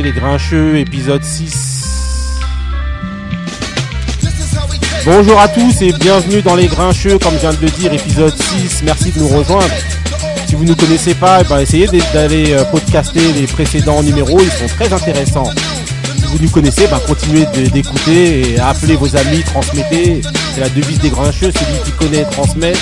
les Grincheux, épisode 6. Bonjour à tous et bienvenue dans les Grincheux, comme je viens de le dire, épisode 6. Merci de nous rejoindre. Si vous ne nous connaissez pas, eh ben, essayez d'aller euh, podcaster les précédents numéros, ils sont très intéressants. Si vous nous connaissez, ben, continuez d'écouter et appelez vos amis, transmettez. C'est la devise des Grincheux, celui qui connaît transmet,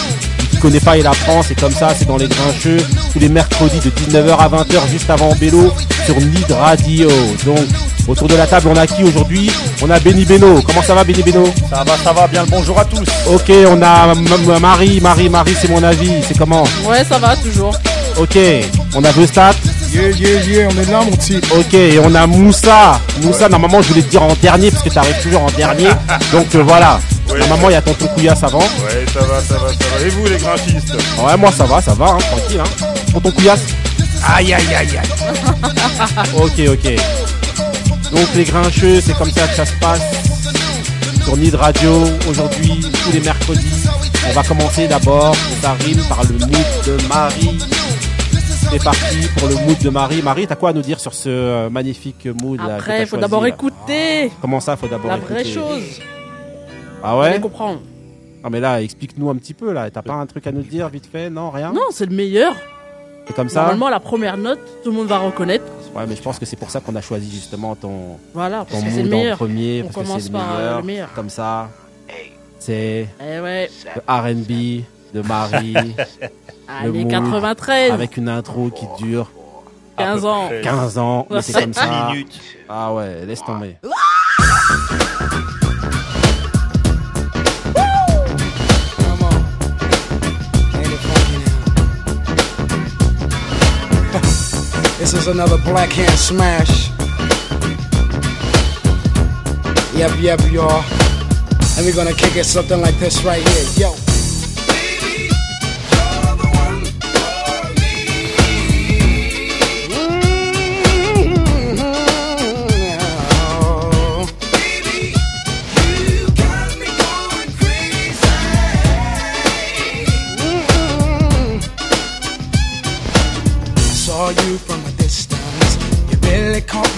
connaît pas il apprend, c'est comme ça, c'est dans les Grincheux, tous les mercredis de 19h à 20h, juste avant Bélo, sur Nid Radio. Donc, autour de la table, on a qui aujourd'hui? On a Benny Beno. Comment ça va Benny Beno? Ça va, ça va, bien le bonjour à tous. Ok, on a Marie, Marie, Marie, c'est mon avis, c'est comment? Ouais, ça va, toujours. Ok, on a Vestat. Yeah, yeah, yeah, on est là, mon petit. Ok, et on a Moussa. Moussa, normalement, je voulais te dire en dernier, parce que t'arrives toujours en dernier. Donc euh, voilà. Ouais. Normalement, il y a tonton Couillasse avant. Ouais, ça va, ça va, ça va. Et vous, les graphistes Ouais, moi ça va, ça va, hein, tranquille. Hein. Tonton Couillasse Aïe, aïe, aïe, aïe. Ok, ok. Donc les grincheux, c'est comme ça que ça se passe. Sur Nid Radio, aujourd'hui, tous les mercredis. On va commencer d'abord, ça rime par le mood de Marie. C'est parti pour le mood de Marie. Marie, t'as quoi à nous dire sur ce euh, magnifique mood là que Après, t'as il faut d'abord là écouter Comment ça, faut d'abord la écouter vraie chose. Ah ouais allez comprendre. Non mais là, explique-nous un petit peu là. T'as pas un truc à nous dire vite fait Non, rien Non, c'est le meilleur. C'est comme ça Normalement, la première note, tout le monde va reconnaître. Ouais, mais je pense que c'est pour ça qu'on a choisi justement ton, Voilà, ton parce que c'est le en meilleur. premier, On parce que commence c'est le par, meilleur. le meilleur. Comme ça, c'est Eh ouais. le R&B de Marie Allez, mood 93, avec une intro qui dure 15 ans. 15 ans, mais c'est comme 7 ça. minutes. Ah ouais, laisse tomber. This is another black hand smash. Yep, yep, y'all. And we're gonna kick it something like this right here. Yo.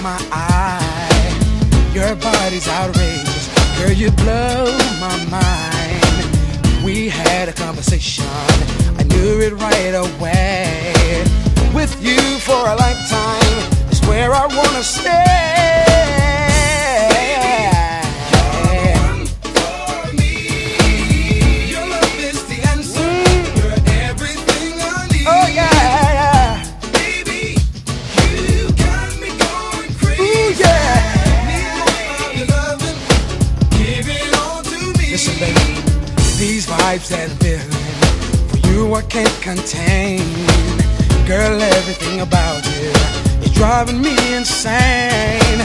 My eye. Your body's outrageous, girl, you blow my mind. We had a conversation, I knew it right away. With you for a lifetime is where I wanna stay. Contain. Girl, everything about you is driving me insane.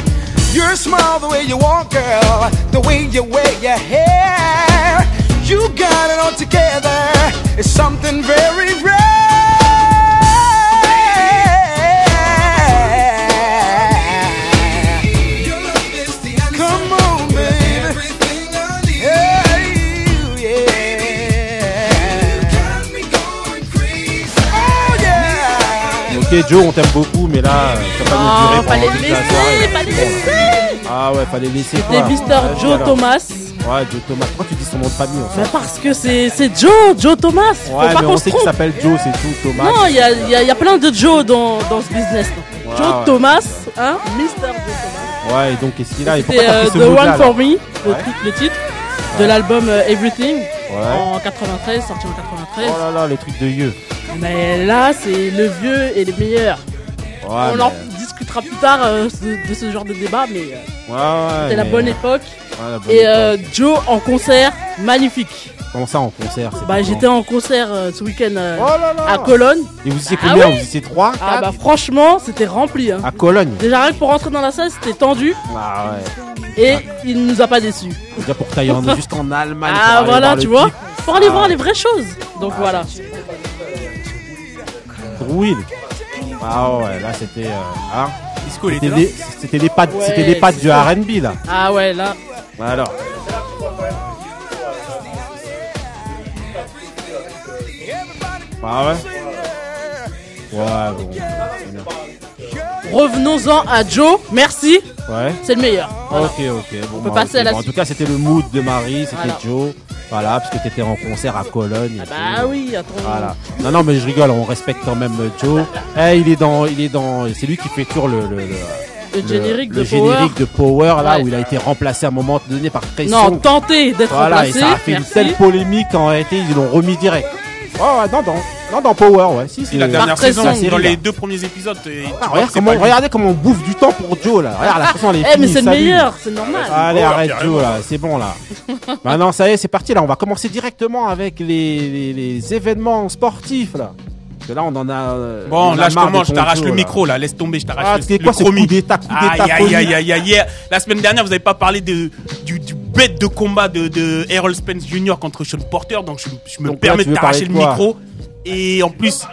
Your smile, the way you walk, girl, the way you wear your hair, you got it all together. It's something very rare. Ok Joe, on t'aime beaucoup, mais là, ça va pas nous durer Oh, pendant fallait laisser, fallait le laisser. Ah ouais, fallait laisser C'était. Ouais, Joe. Thomas. Ouais, Joe Thomas. Pourquoi tu dis son nom de famille en fait Mais parce que c'est c'est Joe, Joe Thomas. Faut Ouais, pas mais on sait qu'il s'appelle Joe, c'est tout, Thomas. Non, il y a, il y a- il y a plein de Joe dans, dans ce business. Ouais, Joe ouais. Thomas, hein, Mr. Joe Thomas. Ouais, et donc qu'est-ce qu'il a Et C'était pourquoi t'as euh, The One là for Me, le, Ouais. titre, le titre de l'album euh, Everything Ouais. en 93, sorti en 93. Oh là là, les trucs de vieux. Mais là, c'est le vieux et les meilleurs. Ouais, On mais- en discutera plus tard euh, de, de ce genre de débat, mais euh, Ouais, ouais. c'était la bonne époque. Ouais, la bonne Et époque. euh, Joe en concert, magnifique. Comment ça en concert Bah, j'étais en concert euh, ce week-end euh, Oh là là à Cologne. Et vous étiez Ah combien oui Vous étiez 3 Ah bah franchement, c'était rempli. Hein. À Cologne Déjà rien que pour rentrer dans la salle, c'était tendu Ah ouais. et il nous a pas déçus. Déjà pour que t'ailles en- Allemagne. Ah voilà, tu vois, type. pour aller Ah voir ouais. les vraies choses. Donc voilà. Ah ouais, là c'était. euh, hein C'était les pattes, Ouais, c'était les pattes du. R&B là. Ah ouais, là. Alors. Ah ouais? Ouais bon. Revenons-en à Joe. Merci. Ouais. C'est le meilleur. Voilà. Ok, ok. Bon, peut bah, passer ok. à la Bon, En tout cas, c'était le mood de Marie, c'était Voilà. Joe. Voilà, parce que t'étais en concert à Cologne. et Ah tout. bah oui, attends. Voilà. Non, non, mais je rigole, on respecte quand même euh, Joe. Eh, il est dans, il est dans, c'est lui qui fait toujours le, le, le, Le, le- générique le de Power. générique de Power, là, Ouais. où il a été remplacé à un moment donné par Trey Non, tentez d'être Voilà, et remplacé. ça a fait Merci. une telle polémique qu'en réalité, ils l'ont remis direct. Ouais, ouais, non, non, non, dans Power, ouais, si, c'est la dernière très saison, sombre. dans les deux premiers épisodes. et tu Ah, vois regarde, que c'est comment, pas lui. regardez comment on bouffe du temps pour Joe, là. Regarde, la façon, elle est Eh, mais finie, c'est le salut. meilleur, c'est normal. Allez, Power, arrête carrément. Joe là, c'est bon là. Maintenant, ça y est, c'est parti là. On va commencer directement avec les, les, les événements sportifs là. Parce que là, on en a. euh, on Bon, a là, je marre commence, je t'arrache Joe, le là. micro, là, laisse tomber, je t'arrache Ah, le, c'est le quoi ce coup d'état, coup d'état Aïe, aïe, aïe, aïe, aïe, aïe. La semaine dernière, vous avez pas parlé de, du, du bête de combat de, de Errol Spence Jr. contre Sean Porter, donc je, je me Donc là, permets tu de veux t'arracher parler le de quoi micro. Et en plus,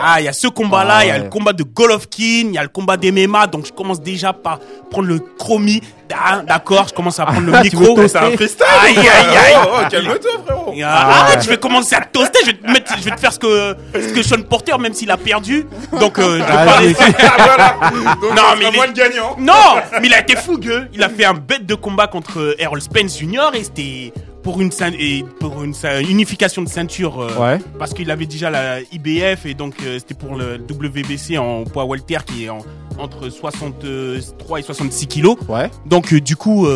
ah, il y a ce combat-là, il Ah, y a ouais. le combat de Golovkin, il y a le combat d'MMA, donc je commence déjà par prendre le chromie. Ah, D'accord, je commence à prendre le Ah, veux micro. C'est un freestyle Aïe, ou quoi aïe, aïe. Oh, oh, calme-toi, frérot Arrête, je vais commencer à te toaster, je vais te mettre, je vais te faire ce que, ce que Sean Porter, même s'il a perdu. Donc, euh, je Ah. Ah, voilà Donc, Non, mais il moi est- le gagnant Non, mais il a été fougueux. Il a fait un bête de combat contre Errol Spence Jr. et c'était pour une ceint- et pour une ceint- unification de ceinture euh, Ouais. parce qu'il avait déjà la IBF et donc euh, c'était pour le WBC en poids welter qui est en- entre 63 et 66 kilos. Ouais. Donc euh, du coup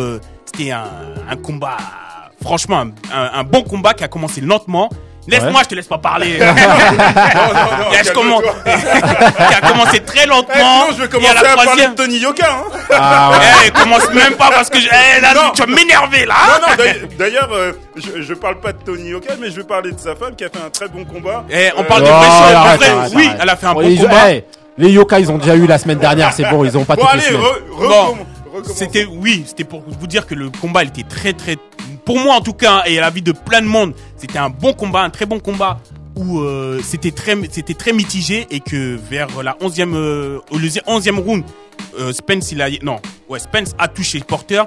c'était un, un combat franchement un bon combat qui a commencé lentement. Laisse-moi, je te laisse pas parler. Non, non, non, Là, je commence. calme-toi. qui a commencé très Eh, lentement. sinon, je vais commencer à la à, parler de Tony Yoka, hein Ah, ouais. eh, commence même pas parce que je... eh, là, Non. tu vas m'énerver là. Non, non, d'ailleurs- euh, je, je parle pas de Tony Yoka, mais je vais parler de sa femme qui a fait un très bon combat. Eh, on Euh, parle de Oh, vrai, oui, arrête. elle a fait un Bon, bon ils- combat. eh, les yokai, ils ont déjà eu la semaine dernière, c'est bon, ils ont pas Bon, toutes les allez, semaines. re- Bon, recomm- recommençons. C'était, oui, c'était pour vous dire que le combat, il était très, très, pour moi en tout cas, et à la vie de plein de monde, c'était un bon combat, un très bon combat où euh, c'était très, c'était très mitigé et que vers la 11e, euh, le 11e round, euh, Spence, il a, non, ouais, Spence a touché Porter,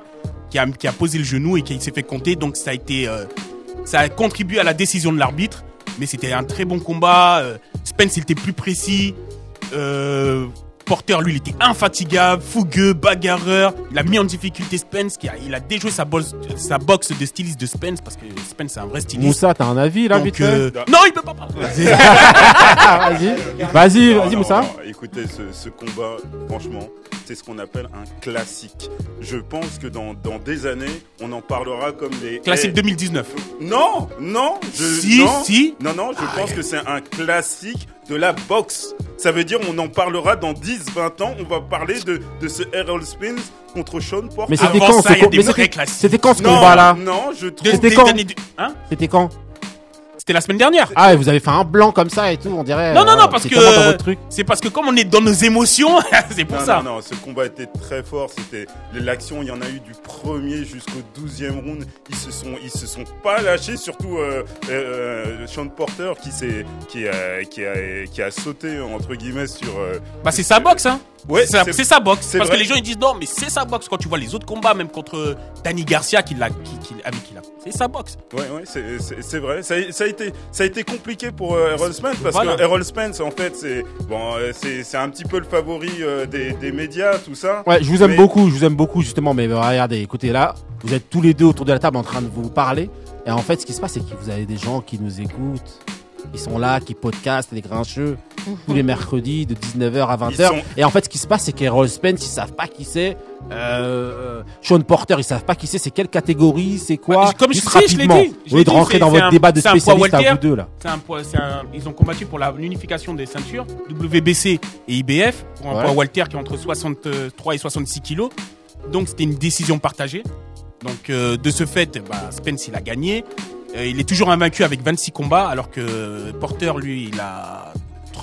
qui a, qui a posé le genou et qui s'est fait compter, donc ça a été, ça a contribué à la décision de l'arbitre, mais c'était un très bon combat. Spence, il était plus précis. Porter, lui, il était infatigable, fougueux, bagarreur. Il a mis en difficulté Spence, qui a, il a déjoué sa, boxe de styliste de Spence, parce que Spence, c'est un vrai styliste. Moussa, t'as un avis là, Donc, vite euh, non, il peut pas parler. Ah, Vas-y, vas-y, vas-y, Moussa. non, Écoutez, ce, ce combat, franchement, c'est ce qu'on appelle un classique. Je pense que dans, dans des années, on en parlera comme des... Classique Eh, 2019. Non, non, je, Si, non, si. Non, non, je pense que c'est un classique de la boxe. Ça veut dire on en parlera dans 10, 20 ans. On va parler de, de ce Errol Spence contre Sean Porter. Mais c'était quand c'était-. C'était quand ce non, combat là Non, je trouve... C'était des quand? années du- Hein? C'était quand? C'était la semaine dernière. Ah, et vous avez fait un blanc comme ça et tout, on dirait. Non, non, non, parce c'est que c'est parce que comme on est dans nos émotions, c'est pour Non, ça. non, non, ce combat était très fort. C'était l'action. Il y en a eu du premier jusqu'au 12e round. Ils se sont, ils se sont pas lâchés. Surtout euh, euh, Sean Porter qui s'est, qui a, qui a, qui a sauté entre guillemets sur. euh, Bah c'est sa boxe, hein. Ouais, c'est sa- boxe. Parce vrai. que les gens ils disent non, mais c'est sa boxe. Quand tu vois les autres combats, même contre Danny Garcia, qui l'a, qui, qui, avec qui l'a, c'est sa boxe. Ouais, ouais, c'est- vrai. Ça, ça été, ça a été compliqué pour euh, Errol Spence parce Voilà. que Errol Spence, en fait, c'est bon, euh, c'est c'est un petit peu le favori euh, des, des médias, tout ça. Ouais, je vous aime Mais- beaucoup, je vous aime beaucoup justement, mais regardez, écoutez là, vous êtes tous les deux autour de la table en train de vous parler, et en fait, ce qui se passe, c'est que vous avez des gens qui nous écoutent, ils sont là, qui podcastent, les grincheux, tous les mercredis de 19h à 20h, Ils sont- et en fait, ce qui se passe, c'est qu'Errol Spence, ils savent pas qui c'est, euh, euh, Sean Porter, ils savent pas qui c'est, c'est quelle catégorie, c'est quoi, comme je Juste rapidement, dit, je l'ai lieu de dit, rentrer dans votre un- débat de spécialistes à vous deux là. Un poids, un- ils ont combattu pour la unification des ceintures WBC et IBF pour un Ouais. poids Walter qui est entre 63 et 66 kilos. Donc c'était une décision partagée. Donc euh, de ce fait, bah, Spence il a gagné. Euh, il est toujours invaincu avec 26 combats alors que Porter lui il a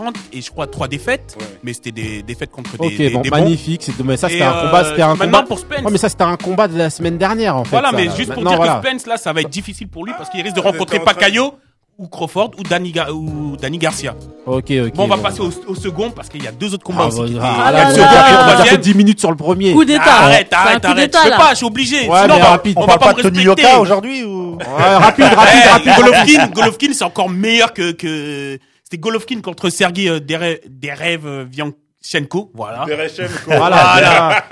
30 et je crois 3 défaites. Ouais. Mais c'était des défaites contre des, Ok, des- bon, des bons. magnifique, c'est, mais ça Et, c'était un euh, combat, c'était un maintenant combat. pour Spence. Ouais, mais ça c'était un combat de la semaine dernière en fait. Voilà, ça, mais là. juste pour Maintenant, dire voilà. que Spence là, ça va être difficile pour lui parce qu'il risque de rencontrer Pacquiao ou Crawford ou Danny, Ga- ou Danny Garcia. Ok, ok. Bon, on va passer au, au second parce qu'il y a deux autres combats Ah, aussi. ah, là, là, là, on là, a là, fait- on a troisième. fait 10 minutes sur le premier. Coup d'état. Arrête, un arrête, coup arrête. Je d'état, peux pas, je suis obligé. Ouais, Sinon, mais on va- rapide. on On va parle pas de Tony respecter. Yoka aujourd'hui ou? Ouais, rapide, rapide, rapide. Golovkin, Golovkin, c'est encore meilleur que, que, c'était Golovkin contre Sergei euh, Dere- Derev, euh, Vian- Derechenko, voilà. Derechenko. Voilà.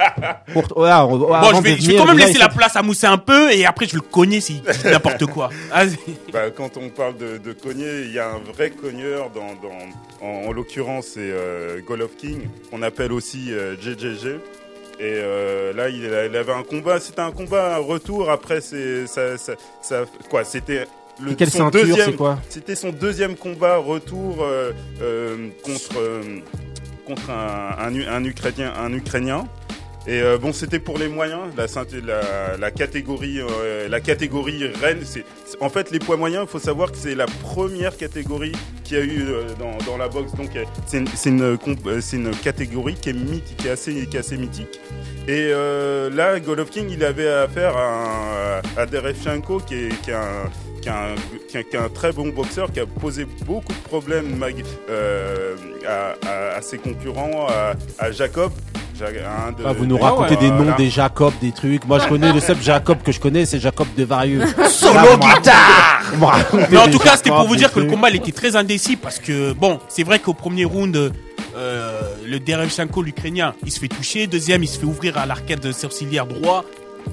Pour, voilà, on- Bon, avant je vais, de je vais venir, quand même déjà, laisser il la place à mousser un peu et après je le connais s'il dit n'importe quoi. Vas-y. Bah, quand on parle de, de cogner, il y a un vrai cogneur dans, dans en, en l'occurrence c'est euh, Golovkin, qu'on appelle aussi euh, JJG. Et euh, là, il, avait un combat, c'était un combat retour. Après, c'est ça, ça, ça- quoi C'était le Et quelle son ceinture, deuxième, quoi C'était son deuxième combat retour euh, euh, contre euh, contre un, un, Ukrainien, un Ukrainien. Et bon, c'était pour les moyens, la, ceinture- la, la catégorie, la catégorie reine. C'est, en fait, les poids moyens, il faut savoir que c'est la première catégorie qu'il y a eu dans, dans la boxe. Donc, c'est une, c'est une, catégorie qui est mythique, qui est assez, qui est assez mythique. Et là, Golovkin, il avait affaire à, à Derevchenko, qui est, qui est un, qui est un, qui est- qui est un très bon boxeur, qui a posé beaucoup de problèmes mag- euh, à, à- à ses concurrents, à, à Jacob. Ja- un de- Ah, vous nous racontez des voilà. noms des Jacob, des trucs. Moi, je connais le seul Jacob que je connais, c'est Jacob de Varieux. Solo guitare Mais en tout cas, c'était pour vous dire que le combat il était très indécis parce que bon, c'est vrai qu'au premier round, euh, le Derevchenko, l'Ukrainien, il se fait toucher. Deuxième, il se fait ouvrir à l'arcade sourcilière droit.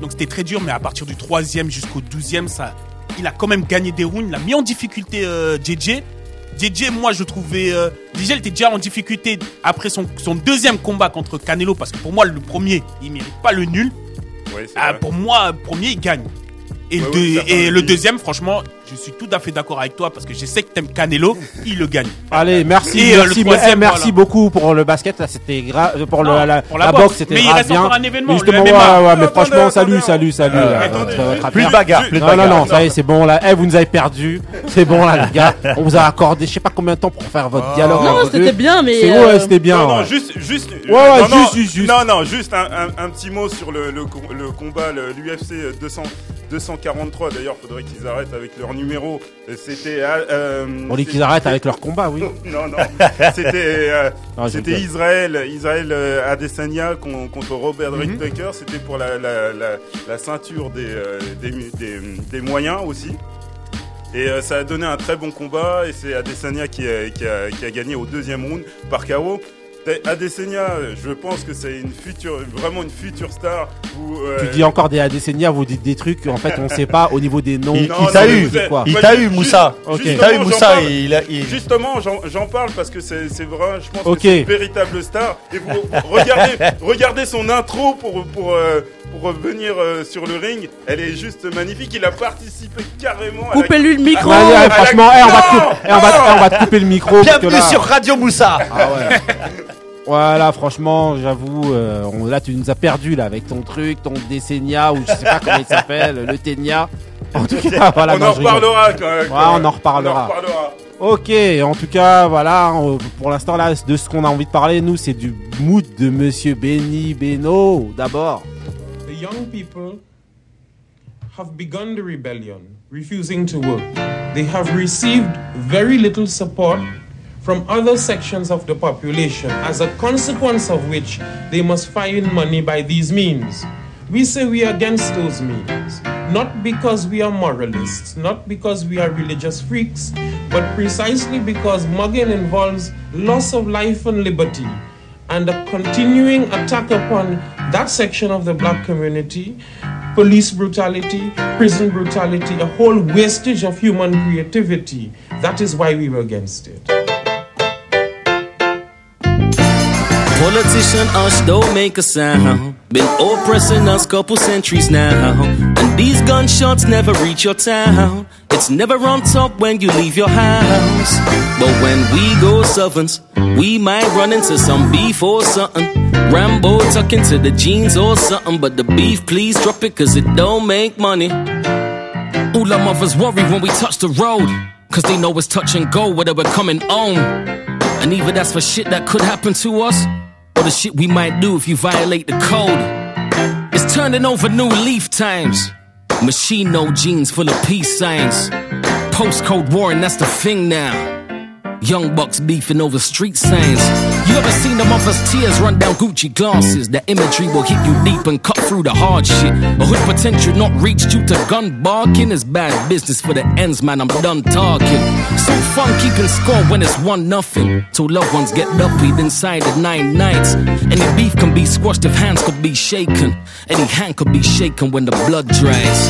Donc c'était très dur, mais à partir du troisième jusqu'au douzième, ça, il a quand même gagné des rounds. Il a mis en difficulté euh, JJ. JJ, moi, je trouvais. Euh, JJ, était déjà en difficulté après son, son deuxième combat contre Canelo parce que pour moi, le premier, il mérite pas le nul. Ouais, Ah, pour moi, premier, il gagne. Et, Ouais, le, et le deuxième, franchement, je suis tout à fait d'accord avec toi parce que je sais que t'aimes Canelo, il le gagne. Allez, merci, Et, euh, merci, troisième, eh, merci voilà. beaucoup pour le basket. Là, c'était grave. Pour Non, le, la, pour la la boxe. c'était Mais il reste bien. encore un événement, le Justement, MMA. ouais, ouais, mais Attendez, franchement, salut, attendez, salut, salut. Euh, juste- Plus de bagarre, plus de Non, non, non, ça y est, c'est bon là. Eh, vous nous avez perdu. C'est bon là, les gars. On vous a accordé, je sais pas combien de temps pour faire votre dialogue. Non, c'était bien, mais. C'est euh, ouais, c'était bien. Non, non, juste, juste, Ouais, juste, juste, juste. non, non, juste un, petit mot sur le, le, co- le combat, l'UFC 200, 243. D'ailleurs, faudrait qu'ils arrêtent avec leur numéro. Euh, C'était, euh, On dit qu'ils arrêtent avec leur combat, oui. Non, non, c'était, euh, c'était. Israël, Israël euh, Adesanya con- contre Robert. Whittaker. C'était pour la, la, la, la ceinture des, euh, des, des, des moyens aussi. Et euh, ça a donné un très bon combat et c'est Adesanya qui a, qui, a, qui a gagné au deuxième round par KO. Adesanya, je pense que c'est une future, vraiment une future star. Où, euh, Tu dis encore des Adesanya, vous dites des trucs, en fait, on sait pas au niveau des noms. Il, t'a eu, il t'a eu Moussa. Ok. Il t'a eu Justement, Moussa j'en parle. Justement, j'en parce que c'est vrai, je pense Ok. que c'est une véritable star. Et vous, regardez, regardez son intro pour, pour, euh, pour venir euh, sur le ring. Elle est juste magnifique. Il a participé carrément la... Coupez-lui le micro. Ouais, la- franchement, eh, on, va te couper- eh, on, va, on va te couper le micro. Bienvenue là- sur Radio Moussa. Ah ouais. Voilà, franchement, j'avoue, euh, on- là tu nous as perdu là avec ton truc, ton Décenia ou je sais pas comment il s'appelle, le Ténia. En tout cas, voilà. on non, en reparlera quand même. Ouais, on en reparlera. On en reparlera. Ok, en tout cas, voilà, on- pour l'instant là, de ce qu'on a envie de parler, nous, c'est du mood de Monsieur Benny Beno, d'abord. The young people have begun the rebellion, refusing to work. They have received very little support from other sections of the population, as a consequence of which they must find money by these means. We say we are against those means, not because we are moralists, not because we are religious freaks, but precisely because mugging involves loss of life and liberty and a continuing attack upon that section of the black community police brutality, prison brutality, a whole wastage of human creativity. That is why we were against it. Politician us don't make a sound. Been oppressing us couple centuries now. And these gunshots never reach your town. It's never on top when you leave your house. But when we go servants, we might run into some beef or something. Rambo tuck into the jeans or something. But the beef, please drop it cause it don't make money. All our mothers worry when we touch the road. Cause they know it's touch and go whether we're coming home. And either that's for shit that could happen to us, or the shit we might do if you violate the code. It's turning over new leaf times. Machine no jeans full of peace signs. Postcode war, and that's the thing now. Young bucks beefing over street signs. You ever seen the mother's tears run down Gucci glasses? The imagery will hit you deep and cut through the hard shit. A hood potential not reached due to gun barking is bad business for the ends, man. I'm done talking. So fun keeping score when it's one nothing. Till loved ones get upbeat inside the nine nights. Any beef can be squashed if hands could be shaken. Any hand could be shaken when the blood dries.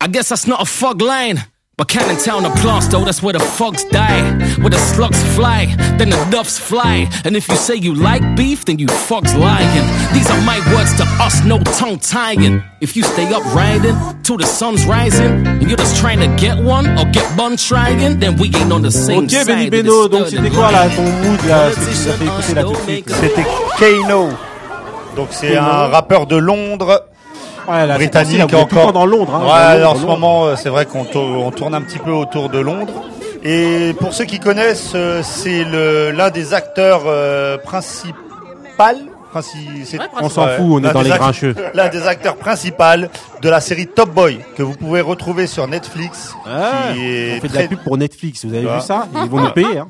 I guess that's not a fog line. But Cannon Town a plaster, that's where the fogs die. Where the slugs fly, then the doves fly. And if you say you like beef, then you fogs lying. These are my words to us, no tongue tying. If you stay up riding till the sun's rising, and you're just trying to get one or get bun trying, then we ain't on the same Ok, side. Beno, donc c'était quoi là ton mood là, ce que tu as fait écouter là tout de suite là C'était Kano. Donc c'est un rappeur de Londres. Ouais, là, britannique là, encore. temps dans Londres. Hein, Ouais, dans en ce Londres. moment, euh, c'est vrai qu'on tour- on tourne un petit peu autour de Londres. Et pour ceux qui connaissent, euh, c'est le- l'un des acteurs euh, principaux. princi- c'est- On s'en fout, on est dans les grincheux. L'un des acteurs principaux de la série Top Boy que vous pouvez retrouver sur Netflix. Ah, qui est on fait de très- la pub pour Netflix, vous avez vu ça? Ils vont nous payer. Hein.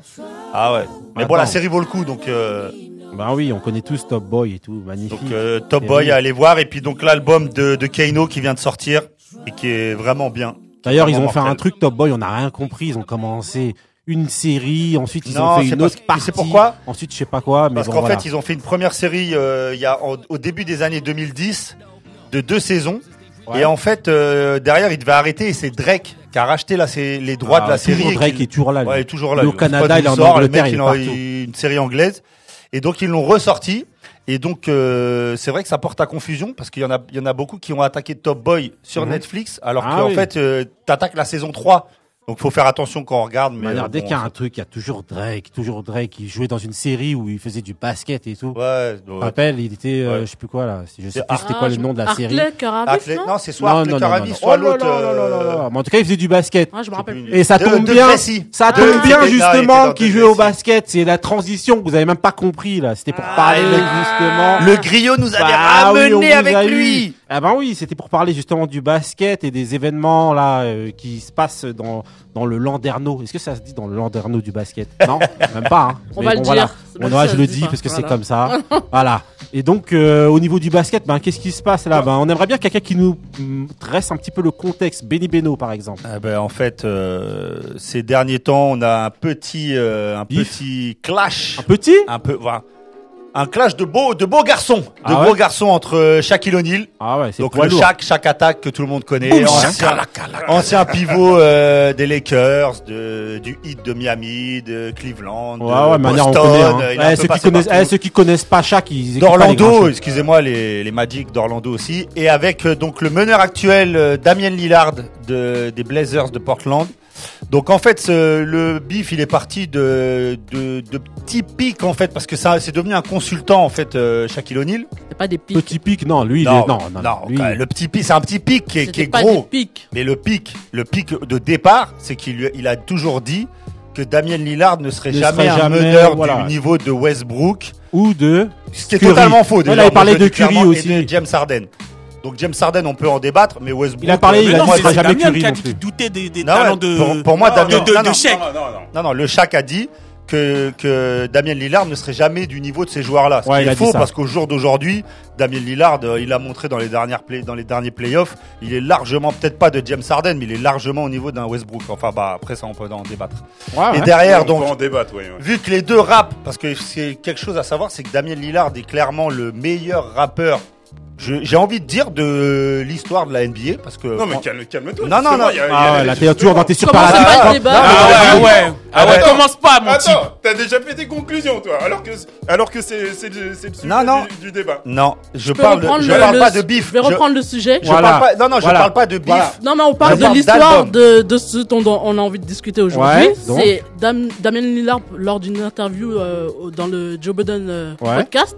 Ah ouais. Mais bon, Attends. la série vaut le coup, donc. euh, Bah oui, on connaît tous Top Boy et tout, magnifique. Donc euh, Top Et Boy oui. à aller voir et puis donc l'album de, de Kano qui vient de sortir et qui est vraiment bien. D'ailleurs, ils ont fait un truc Top Boy, on n'a rien compris. Ils ont commencé une série, ensuite ils Non, ont fait c'est une autre partie. sais pourquoi Ensuite, je sais pas quoi, mais Parce bon, qu'en voilà. fait ils ont fait une première série euh, il y a en- au début des années 2010 de deux saisons Ouais. et en fait euh, derrière il devait arrêter et c'est Drake qui a racheté la, les droits Ah, de la série. et Drake qu'il- est toujours là. Ouais, il est toujours là. Au Canada, il est en Angleterre, mec, il est partout. une série anglaise. Et donc ils l'ont ressorti. Et donc euh, c'est vrai que ça porte à confusion parce qu'il y en a, il y en a beaucoup qui ont attaqué Top Boy sur Mhm. Netflix, alors Ah qu'en oui. fait euh, t'attaques la saison 3 Donc faut faire attention quand on regarde. De Mais manière, euh, dès bon, qu'il y a un truc, il y a toujours Drake, toujours Drake. Il jouait dans une série où il faisait du basket et tout. Ouais, Je me ouais. rappelle, il était, euh, Ouais. je sais plus quoi là. Je sais plus c'était quoi le nom de la série. Hartley- non non, c'est soit Hartley Caravis, soit Oh l'autre. Mais en tout cas, il faisait du basket. Ah, je me rappelle. Et ça De- tombe de bien, Plessis. ça De- tombe bien justement De jouait au basket. C'est la transition que vous avez même pas compris là. C'était pour parler justement. Le griot nous avait Bah ramené avec lui. Ah ben oui, c'était pour parler justement du basket et des événements là euh, qui se passent dans dans le Landerneau. Est-ce que ça se dit dans le Landerneau du basket? Non, même pas. Hein. On Mais va bon, le voilà. dire. C'est On même doit, si je le dis pas. parce que c'est comme ça. voilà. Et donc euh, au niveau du basket, ben qu'est-ce qui se passe là? Ben on aimerait bien quelqu'un qui nous mm, dresse un petit peu le contexte. Benny Beno par exemple. Ah ben, en fait, euh, ces derniers temps, on a un petit, euh, un Bif. petit clash, Un petit? Un peu, voilà, un clash de beaux, de beaux garçons, de Ah beaux garçons entre euh, Shaquille O'Neal, Ah ouais, c'est donc le. Shaq, Shaq attaque que tout le monde connaît, Ouh, ancien, ancien pivot euh, des Lakers, de, du Heat de Miami, de Cleveland, Ouais, de ouais, on connaît. hein. il Ouais, peu ceux, qui connaissent, eh, ceux qui connaissent pas chaque, ils d'Orlando, excusez-moi, les, les Magic d'Orlando aussi, et avec euh, donc le meneur actuel euh, Damien Lillard de, des Blazers de Portland. Donc en fait, ce- le bif, il est parti de, de, de petits pics en fait, parce que ça, c'est devenu un consultant en fait, euh, Shaquille O'Neal. C'est pas des pics. Petit pic, non, lui, il non, est, non, non, non, lui, le petit pic, c'est un petit pic qui est, qui C'était est pas gros. des pics. Mais le pic, le pic de départ, c'est qu'il lui- il a toujours dit que Damien Lillard ne serait Ne jamais serait un jamais, meneur voilà. du niveau de Westbrook. ou de Ce qui est Curry. totalement faux. Déjà, il avait on parlé de Curry aussi. Et de James Harden. Donc James Harden, on peut en débattre, mais Westbrook. Il a parlé, euh, il a non, dit, sera c'est jamais Damien Curry qui a non dit plus. qu'il doutait des, des Non, ouais, de, pour- pour moi, de, Damien- de, non, de non. Shaq. Non, non, non. Non, non, le Shaq a dit que, que Damien Lillard ne serait jamais du niveau de ces joueurs-là. Ce Ouais, qui il a est dit faux parce qu'au jour d'aujourd'hui, Damien Lillard, euh, il a montré dans les dernières play, dans les derniers playoffs, il est largement, peut-être pas de James Harden, mais il est largement au niveau d'un Westbrook. Enfin, bah, après ça, on peut en débattre. Ouais, Et ouais. derrière, on donc, peut en débattre, vu que les deux rappent, parce que c'est quelque chose à savoir, c'est que Damien Lillard est clairement le meilleur rappeur. J'ai envie de dire de l'histoire de la NBA parce que Non, mais calme- calme-toi. Non, non, non. Ah là, t'es toujours dans tes pas ah, le débat non, Ah ouais, ah ouais. Ah ouais, Attends. commence pas, mon type. Attends, t'as déjà fait tes conclusions, toi, alors que, alors que c'est, c'est, le- c'est le sujet Non, non. Du, du débat. non, je parle, je le- parle le- pas de bif. Je vais reprendre le sujet. Je, Voilà. parle pas, non, non, Voilà. je parle pas de bif. Voilà. Non, mais on parle Je de l'histoire de, de ce dont on a envie de discuter aujourd'hui. C'est Dam- Damien Lillard, lors d'une interview euh, dans le Joe Budden euh, podcast,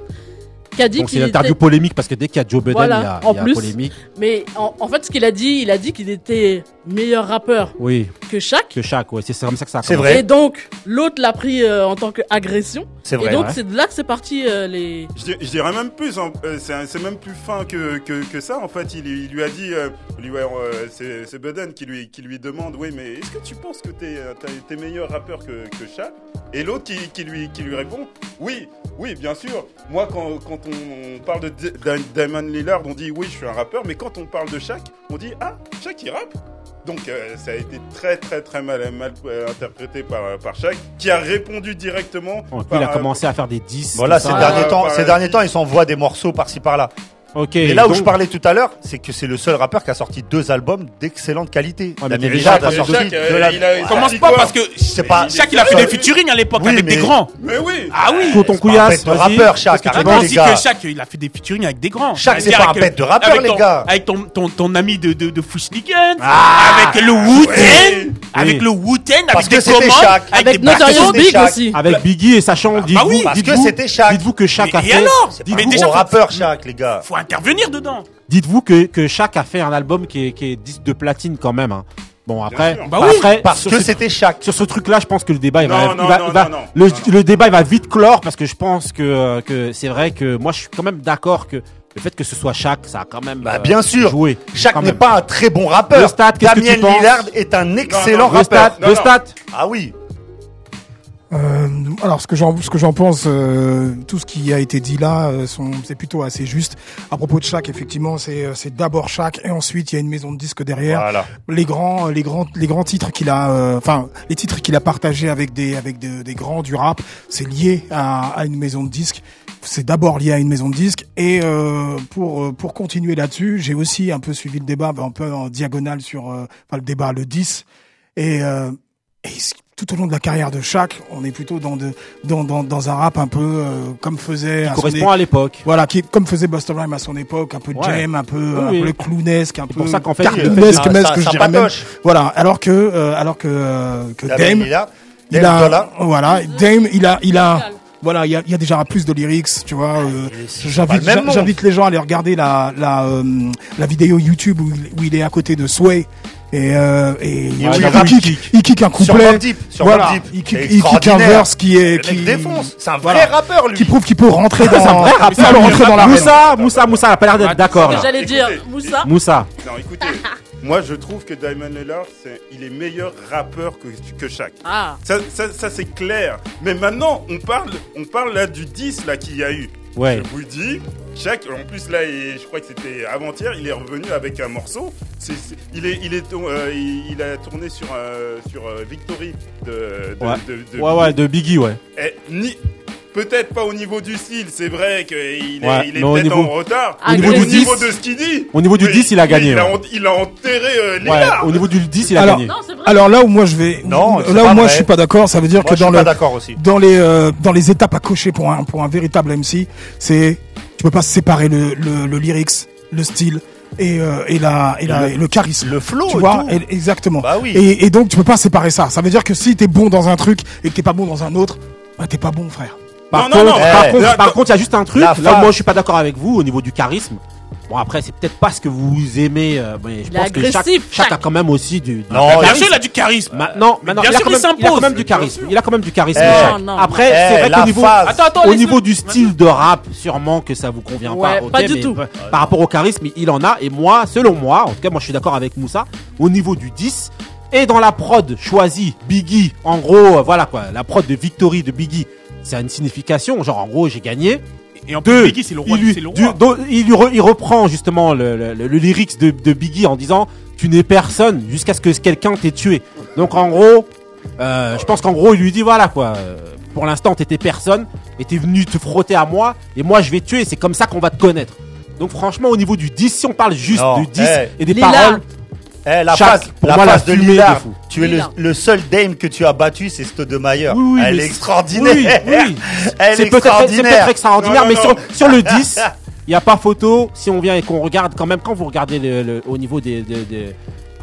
qui a dit Donc c'est qu'il une interview était... polémique parce que dès qu'il y a Joe Budden, Voilà, il y a, en il y a plus. polémique. Mais en, en fait, ce qu'il a dit, il a dit qu'il était meilleur rappeur Oui, que Shaq. que chaque, ouais, c'est c'est comme ça que ça a C'est commencé. vrai. Et donc, l'autre l'a pris euh, en tant qu'agression. C'est vrai. Et donc, ouais. c'est de là que c'est parti euh, les. Je, dir- je dirais même plus, hein, c'est même plus fin que, que, que ça. En fait, il, il lui a dit, euh, lui, ouais, euh, c'est c'est Budden qui lui, qui lui demande, oui, mais est-ce que tu penses que t'es t'es- t'es meilleur rappeur que, que Shaq? Et l'autre qui, qui, lui, qui lui répond, oui, oui, bien sûr. Moi, quand, quand on, on parle de D- Da- Damon Lillard, on dit, oui, je suis un rappeur, mais quand on parle de Shaq, on dit, ah, Shaq, il rappe donc euh, ça a été très très très mal, mal euh, interprété par, par Shaq, qui a répondu directement. Par, il a euh, commencé à faire des 10. Voilà, ces derniers Ouais, temps, ces derniers temps, ils s'envoient des morceaux par-ci par-là. Ok. Et là où donc- je parlais tout à l'heure, c'est que c'est le seul rappeur qui a sorti deux albums d'excellente qualité. Ouais, mais Damien déjà- a sorti Shaq, euh, de la... il a- Commence pas parce que C'est pas- Shaq il a fait des featuring à l'époque Oui, avec des grands. Mais oui Ah oui. Un Couillasse, bête de vas-y. rappeur, Shaq, Qu'est-ce que tu aussi que Shaq il a fait des featuring avec des grands. Shaq, c'est pas un avec, bête de rappeur, les ton- gars. Avec ton, ton, ton ami de, de, de Fushnigan, Ah, avec le Wu-Tang, avec le Wu-Tang, Parce avec que des c'était commandes, Shaq. avec, Notorious Parce Big aussi. Avec Biggie et sachant, dites-vous, oui, parce que dites-vous- c'était Shaq. Dites-vous que Shaq Mais- a et fait. alors C'est pas dites-vous- un Mais déjà, rappeur, Shaq, les gars. faut intervenir dedans. Dites-vous que, que Shaq a fait un album qui est, qui est disque de platine quand même. hein. Bon, après. Bah oui, après Parce sur que ce- c'était Shaq. sur ce truc-là, je pense que le débat, il va, Non, il non, va- non, il va- non, non. le, Non, non. le débat, il va vite clore parce que je pense que, que c'est vrai que moi, je suis quand même d'accord que le fait que ce soit Shaq, ça a quand même Bah, euh, bien sûr. joué. Shaq n'est pas un très bon rappeur. Le Damien Lillard est un excellent Le rappeur. stat, Non, le non. stat. Ah oui. Euh, alors ce que j'en ce que j'en pense, euh, tout ce qui a été dit là, euh, sont c'est plutôt assez juste. À propos de Shaq, effectivement, c'est euh, c'est d'abord Shaq et ensuite il y a une maison de disques derrière. Voilà. Les grands les grands les grands titres qu'il a, euh, enfin les titres qu'il a partagés avec des avec de- des grands du rap, c'est lié à, à une maison de disques. C'est d'abord lié à une maison de disques et euh, pour euh, pour continuer là-dessus, j'ai aussi un peu suivi le débat, un peu en diagonale sur euh, enfin, le débat le 10 et euh, et tout au long de la carrière de Shaq, on est plutôt dans, de, dans, dans, dans un rap un peu euh, comme faisait à son correspond à l'époque. voilà, qui comme faisait Busta Rhymes à son époque, un peu Ouais. jam, un peu, un oui. peu le clownesque, un peu pour ça qu'en fait, cartoonesque, ça- mesque, ça- je dirais même. Voilà, alors que euh, alors que euh, que Dame, il Dame a Dollar. voilà, Dame, il a il a voilà, il y a, il y a déjà plus de lyrics, tu vois. euh, pas J'invite les gens à aller regarder la la euh, la vidéo YouTube où, il- où il est à côté de Sway et euh, et il, où il kick, kick- il kick un Sur couplet. Deep. Sur voilà, il kick, C'est il kick un verse qui est Le qui mec défonce. C'est un vrai Voilà. rappeur, lui. qui prouve qu'il peut rentrer dans C'est un vrai rappeur. rentrer dans la Moussa, Moussa, Moussa a pas l'air d'être d'accord. Que là. J'allais dire, Moussa. Moussa. Non, écoutez, moi je trouve que Diamond Lillard, il est meilleur rappeur que, que Shaq. Ah, Ça, ça, ça, c'est clair. Mais maintenant, on parle, on parle là du 10 là qu'il y a eu. Ouais. Je vous dis, Shaq, en plus là, il- je crois que c'était avant-hier, il est revenu avec un morceau. C'est, c'est- il, est, il, est, euh, il, il a tourné sur, euh, sur euh, Victory de, de, Ouais. de- de- Ouais, ouais, de Biggie, ouais. Eh, ni, peut-être pas au niveau du style, c'est vrai qu'il est, Ouais, il est peut-être niveau- en retard. au Mais niveau du au niveau 10, de ce qu'il dit. au niveau du oui, 10, il a gagné, Il a, ouais. en- il a enterré euh, Ouais, au niveau du 10, il a Alors, gagné. non. Alors là où moi je vais, Non, c'est là où moi vrai. je suis pas d'accord, ça veut dire Moi, que je dans suis pas le d'accord aussi. dans les euh, dans les étapes à cocher pour un pour un véritable MC, c'est tu peux pas séparer le le, le lyrics, le style et euh, et la et, la, Le- et le charisme. Le flow. tu vois, et- exactement. Bah oui. Et, et donc tu peux pas séparer ça. Ça veut dire que si t'es bon dans un truc et que t'es pas bon dans un autre, bah t'es pas bon frère. Par Non, non, contre, non. par Eh, contre, par contre, il y a juste un truc. Là, moi, je suis pas d'accord avec vous au niveau du charisme. Bon, après, c'est peut-être pas ce que vous aimez, euh, mais je Il pense que chaque, chaque a quand même aussi du, du Non, Bien sûr, il a du charisme. Maintenant, maintenant, bien il, a sûr, quand il même, il a quand s'impose. même du charisme. Il a quand même du charisme. Eh. Non, non. Après, Eh, c'est vrai qu'au niveau. Attends, attends, au niveau du style de rap, sûrement que ça vous convient Ouais, pas. ok, pas du mais tout. Par rapport au charisme, il en a. Et moi, selon moi, en tout cas, moi, je suis d'accord avec Moussa. Au niveau du 10 et dans la prod choisie, Biggie, en gros, euh, voilà quoi, la prod de Victory de Biggie, c'est une signification. Genre, en gros, j'ai gagné. Et en plus, Biggie, c'est le roi. il, lui- C'est le du- roi. donc, il, lui re- il reprend justement le, le, le- le lyrics de, de Biggie en disant tu n'es personne jusqu'à ce que quelqu'un t'ait tué. Donc en gros, euh, je pense qu'en gros il lui dit voilà quoi. euh, Pour l'instant t'étais personne et t'es venu te frotter à moi et moi je vais te tuer. C'est comme ça qu'on va te connaître. Donc franchement au niveau du 10, si on parle juste Non, du 10 eh, et des Lillard. paroles, Eh, la Shaq, phase, pour la moi, la phase de Lillard. fou. Tu es le, Lillard. le seul Dame que tu as battu, c'est. Oui, oui, Elle est extraordinaire. oui, oui. Elle c'est est peut-être extraordinaire. extraordinaire, Non, mais non, sur, le 10, il n'y a pas photo. Si on vient et qu'on regarde quand même, quand vous regardez le, le- au niveau des, des- des-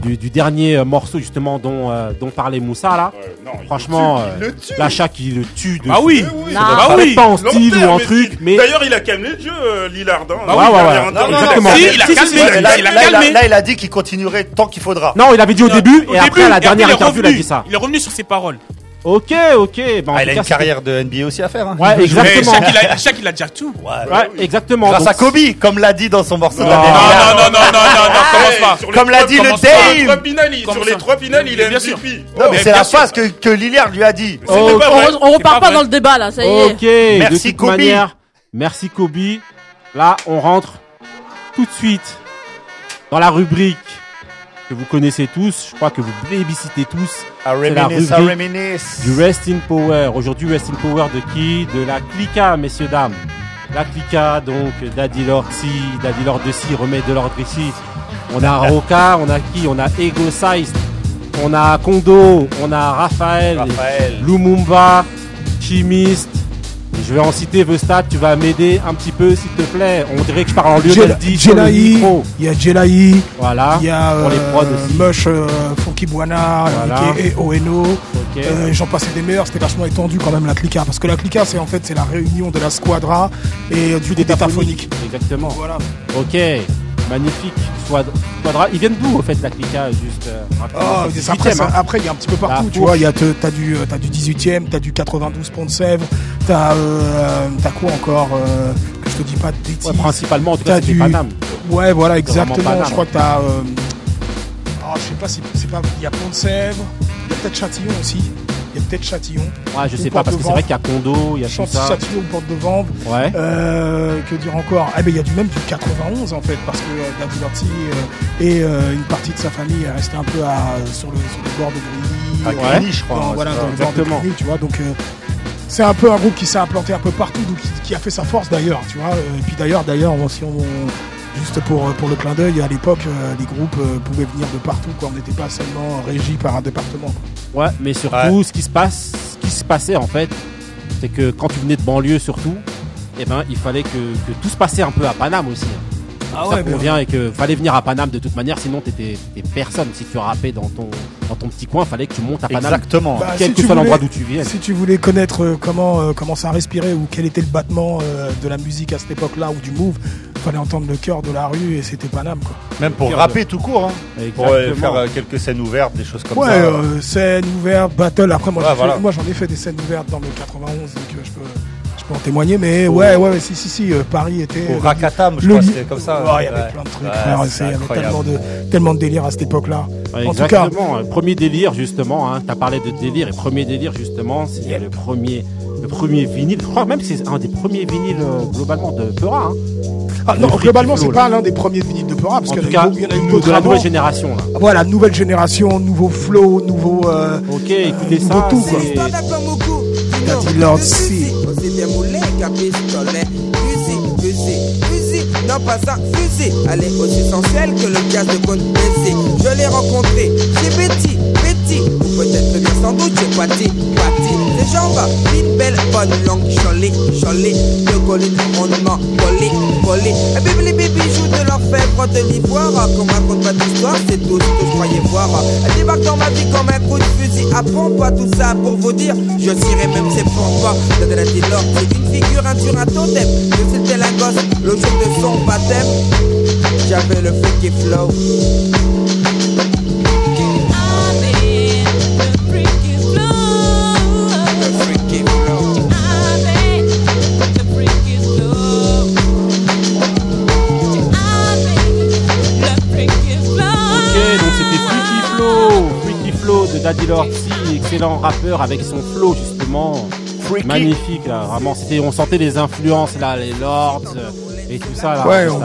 du, du dernier euh, morceau justement dont, euh, dont parlait Moussa là. Ouais, non, Franchement, euh, il le tue. La Shaq, il le tue de Ah oui. Oui, oui. Non. Bah oui. pas en style ou en truc, mais D'ailleurs, il a calmé le jeu, euh, Lillard. Hein, Ouais, dans ouais, ouais. Exactement. Si, il a calmé, si, il a- Là, il a là, il a- calmé. là, il a dit qu'il continuerait tant qu'il faudra. non, il avait dit au début et après à la dernière interview, il a dit ça. Il est revenu sur ses paroles. Ok, ok. Bah, en Ah, il a cas, une carrière de NBA aussi à faire. hein. Ouais, Mais exactement. chaque, il a, chaque, il a déjà tout. Ouais. c'était- Ouais, exactement. Grâce Donc, à Kobe, comme l'a dit dans son morceau. Non. de la Non, dernière. non, non, non, non, non, non, commence pas. Sur les Comme l'a trois- dit le commence pas. Sur les Dave. trois finales, il- Sur les trois finales, il est Bien sûr. MVP. Non, mais Oh, c'est bien la phrase que, que Lillard lui a dit. C'est Oh, pas On, vrai. re- on repart pas vrai. dans le débat là, ça y est. Ok, de Merci, toute Kobe. manière, merci Kobe. Là, on rentre tout de suite dans la rubrique que vous connaissez tous. Je crois que vous plébiscitez tous. À la à reminisce. Du Rest in Power. Aujourd'hui, Rest in Power de qui? De la Clica, messieurs, dames. La Clica, donc, Daddy Lord si, Daddy Lord de si, remet de l'ordre ici. On a Roca, on a qui? On a Ego Size, on a Kondo, on a Raphaël, Raphaël. Lumumba, Chimiste. Je vais en citer vos stats, tu vas m'aider un petit peu s'il te plaît. On dirait que je parle en sur le Jelaï, il y a Jelaï, Voilà. il y a pour les euh, prods aussi. Mush, euh, Funky Buana, Voilà. et Oeno. Euh, J'en passais des meilleurs, c'était vachement étendu quand même la clica. Parce que la clica, c'est en fait c'est la réunion de la squadra et du groupe étaphonique. Exactement. Voilà. Ok. Magnifique. Ils viennent d'où au fait la Clica juste euh, le après, 18e, ça- hein. après, il y a un petit peu partout, La tu vois. Il y a te- T'as du, euh, t'as du 18e, t'as du 92 Pont de Sèvres, t'as euh, t'as quoi encore euh, Que je te dis pas de bêtises. Ouais, principalement, en tout cas, du- Paname. Ouais, voilà, exactement. Je crois que t'as. Euh... ah, je sais pas si c'est pas. Il y a Pont de Sèvres, il y a peut-être Châtillon aussi. Il y a peut-être Châtillon. Ouais, je sais pas, parce que c'est vrai qu'il y a Condo, il y a tout Chant- ça. Châtillon, Porte de Vente. Ouais. Euh, que dire encore? Ah ben il y a du même du 91 en fait parce que euh, euh, et euh, une partie de sa famille est restée un peu à, sur, le, sur le bord de. À Grigny, je crois. dans, voilà, dans le bord de exactement. Tu vois. Donc c'est un peu un groupe qui s'est implanté un peu partout, donc qui, qui a fait sa force d'ailleurs, tu vois. Et puis d'ailleurs, d'ailleurs, on- si on juste pour pour le clin d'œil, à l'époque, euh, les groupes euh, pouvaient venir de partout, quoi. On n'était pas seulement régi par un département. quoi. Ouais, mais surtout, ce qui se passe, ce qui se passait en fait, c'est que quand tu venais de banlieue surtout, eh ben, il fallait que, que tout se passait un peu à Paname aussi. hein. Ah ça ouais, mais- convient et que fallait venir à Paname de toute manière, sinon t'étais t'étais personne. Si tu rappais dans ton, dans ton petit coin, fallait que tu montes à Paname. Exactement. Bah, Quel si que soit l'endroit d'où tu viennes. Si tu voulais connaître euh, comment, euh, comment ça respirait ou quel était le battement euh, de la musique à cette époque-là ou du move, fallait entendre le cœur de la rue et c'était Paname. Quoi. Même pour rapper tout court. Hein. Pour euh, faire euh, quelques scènes ouvertes, des choses comme ouais, ça. euh, scène ouverte, battle. Après, moi, Ouais, j'ai fait- voilà. moi j'en ai fait des scènes ouvertes dans le 91, donc euh, je, peux, peux en témoigner. Mais ouais, ouais, ouais, si, si, si, euh, Paris était. Au euh, Rakatam, je le crois, c'était comme ça. Ouais, il y avait plein de trucs, frère, c'est c'est- il y avait incroyable. tellement de, tellement de délire à cette époque-là. Ouais, En tout cas, exactement. euh, Premier délire justement. Hein, T'as parlé de délire et premier délire justement, c'est le premier, le premier vinyle. Je crois même que c'est un des premiers vinyles euh, globalement de Peura. Hein. ah, non, globalement, c'est pas l'un des premiers vinyles de Peura, parce qu'il tout y en a eu- de la avant. nouvelle génération. Là. Voilà, nouvelle génération, nouveau flow, nouveau. euh, Ok, écoutez nouveau ça. tout, quoi. Daddy Lord C. Non pas un fusil, elle est aussi sensuelle que le gaz de côte. Je l'ai rencontré. Chez Betty, Betty, ou peut-être sans doute chez Patty, Patty. Ses jambes, une belle bonne longue, cholée, cholée, de collines rondement collées, collées. Et puis les bébés jouent de leur fèvre de l'ivoire, qu'on raconte pas d'histoire, c'est tout ce que je croyais voir. Elle débarque dans ma vie comme un coup de fusil à pompe, tout ça pour vous dire, je cirerai même ses pompes. De la c'est une figure, un sur un totem, je c'était la gosse, le jour de son baptême, j'avais le freaky flow. Excellent rappeur avec son flow justement. Freaky. Magnifique là, vraiment. C'était, on sentait les influences là, les Lords euh, et tout ça là. Ouais, on-.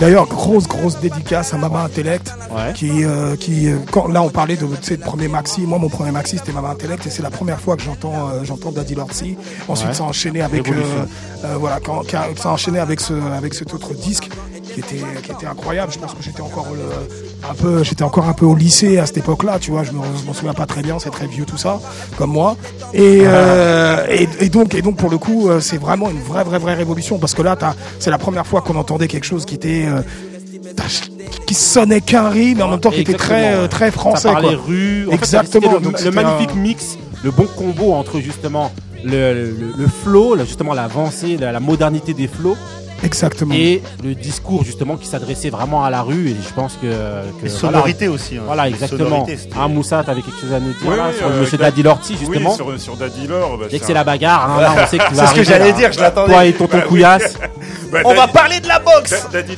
D'ailleurs, grosse, grosse dédicace à Mama Intellect, Ouais. qui, euh, qui euh, quand, là on parlait de, de premier maxi. Moi, mon premier maxi c'était Mama Intellect, et c'est la première fois que j'entends, euh, j'entends Daddy Lordsy. Ensuite, Ouais. ça a enchaîné avec, euh, voilà, quand, quand- ça a enchaîné avec ce, avec cet autre disque qui était, qui était incroyable. Je pense que j'étais encore le- un peu, j'étais encore un peu au lycée à cette époque-là, tu vois. Je me, m'en souviens pas très bien, c'est très vieux tout ça, comme moi. Et, euh, et, et donc, et donc pour le coup, euh, c'est vraiment une vraie, vraie, vraie révolution parce que là, c'est la première fois qu'on entendait quelque chose qui était euh, qui sonnait qu'un riz, mais en même temps qui était très, euh, très français. Ça parlait quoi. rue. En fait, Exactement. donc le, le magnifique un- mix, le bon combo entre justement le, le, le flow, justement l'avancée, la, la modernité des flows. Exactement. Et le discours justement qui s'adressait vraiment à la rue. Et je pense que. que Les voilà. sonorités aussi. hein. Voilà, exactement. Ah, Moussa, t'avais quelque chose à nous dire Oui, là, oui, sur euh, Monsieur Dad- Daddy Lorty, justement. Oui, sur, sur Daddy Lore. bah, Dès que un- c'est la bagarre, hein, là, on sait que tu vas C'est ce que j'allais là. dire, je l'attendais. Toi et tonton Bah oui. Couillasse. Bah, On va parler de la boxe Da- Daddy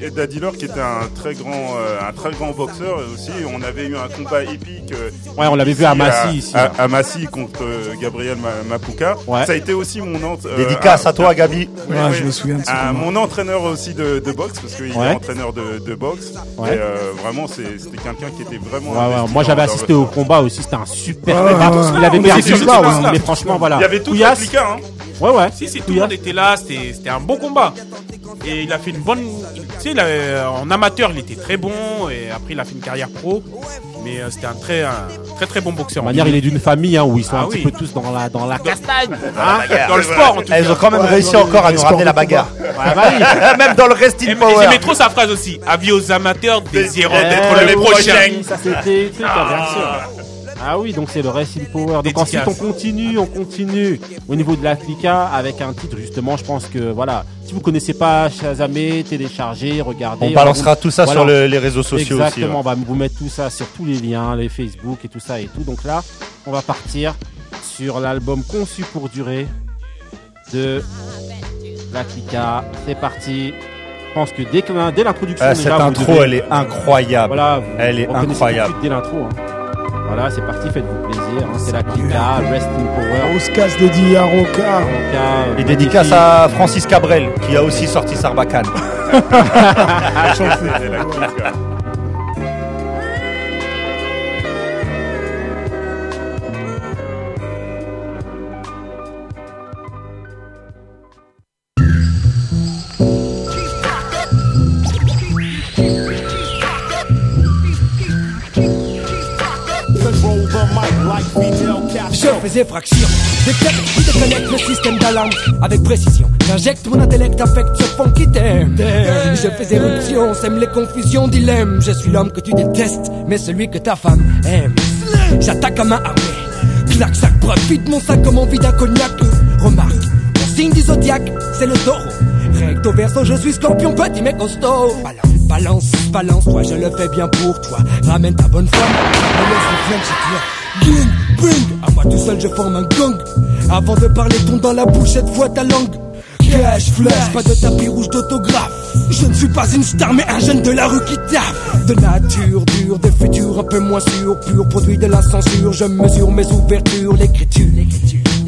et Daddy Lore qui était un très grand, euh, un très grand boxeur aussi. On avait eu un combat épique. euh, Ouais, on l'avait vu à Massy, ici, À, là. à Massy contre euh, Gabriel Ma- Mapuka. Ouais. Ça a été aussi mon euh, Dédicace à toi, Gabi. Ouais, je me souviens ça. Ah, mon entraîneur aussi de, de boxe, parce qu'il Ouais. est entraîneur de, de boxe. Ouais. Et euh, vraiment, c'était quelqu'un qui était vraiment. Ouais, moi j'avais assisté au combat aussi, c'était un super Ouais, combat. ouais, ouais. Il avait perdu ouais. mais franchement voilà. Il y avait tout l'appliqué, hein. Ouais ouais. Si, si, tout le monde était là, c'était un bon combat. Et il a fait une bonne. Tu sais, en amateur, il était très bon. Et après, il a fait une carrière pro. Mais euh, c'était un très, un très très bon boxeur. De manière, il est d'une famille hein, où ils sont Ah un petit peu tous dans la dans la castagne. Hein dans le sport, en tout cas. Elles ont quand même Ouais, réussi encore à nous ramener de la bagarre. Ouais, bah oui. Même dans le Rest Et- et Power. J'aimais trop sa phrase aussi. Avis aux amateurs, désireux d'être Eh, les oui, prochains. Ça c'était le bien sûr. Ah oui, donc c'est le Racing Power. Donc Dédicace. ensuite on continue, on continue au niveau de l'Africa avec un titre justement. Je pense que voilà, si vous connaissez pas Shazamé, téléchargez, regardez. On balancera vous- tout ça voilà. sur le- les réseaux sociaux aussi. Exactement, ouais. on va vous mettre tout ça sur tous les liens, les Facebook et tout ça et tout. Donc là, on va partir sur l'album Conçu pour durer de l'Africa. C'est parti. Je pense que dès, que- dès l'introduction, déjà, cette vous intro, devez- elle est incroyable. voilà, vous Elle est reconnaissez tout de incroyable. suite dès l'intro. hein. Voilà, c'est parti, faites-vous plaisir. hein. C'est la Kika, Rest in Power. Grosse casse dédiée à Roca. Roca, Et dédicace à Francis Cabrel, qui a aussi sorti Sarbacane. Fraction. Détecte qui déconnecte le système d'alarme avec précision. J'injecte mon intellect affect ce fond qui t'aime. Je fais éruption, sème les confusions, dilemme. Je suis l'homme que tu détestes, mais celui que ta femme aime. J'attaque à main armée. Clac, sac, profite mon sac comme envie d'un cognac. Remarque, mon signe du zodiaque, c'est le taureau. Recto verso, je suis scorpion, petit mais costaud. Balance, balance, balance, toi, je le fais bien pour toi. Ramène ta bonne foi, me laisse le flingue chez toi. Bing, bing, tout seul, je forme un gang. Avant de parler, tourne dans la bouche, cette fois ta langue. Cash flash, pas de tapis rouge d'autographe. Je ne suis pas une star, mais un jeune de la rue qui taffe. De nature dure, de futur un peu moins sûr. Pur produit de la censure, je mesure mes ouvertures, l'écriture.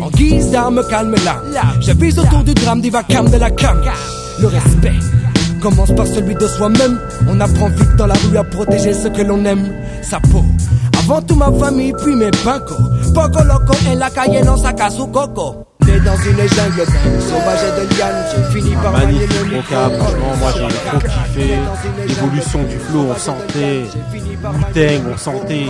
En guise d'arme, calme là. Je vise autour du drame, du vacarme de la cam. Le respect commence par celui de soi-même. On apprend vite dans la rue à protéger ce que l'on aime, sa peau. Avant tout ma famille, puis mes pincos. Poco loco en la calle, non saca su coco. Né dans une jungle dingue, sauvage et de liane, j'ai fini par Magnifique le Roca, micro. franchement, moi j'ai trop kiffé. L'évolution du flow, on sentait Wu-Tang, on sentait,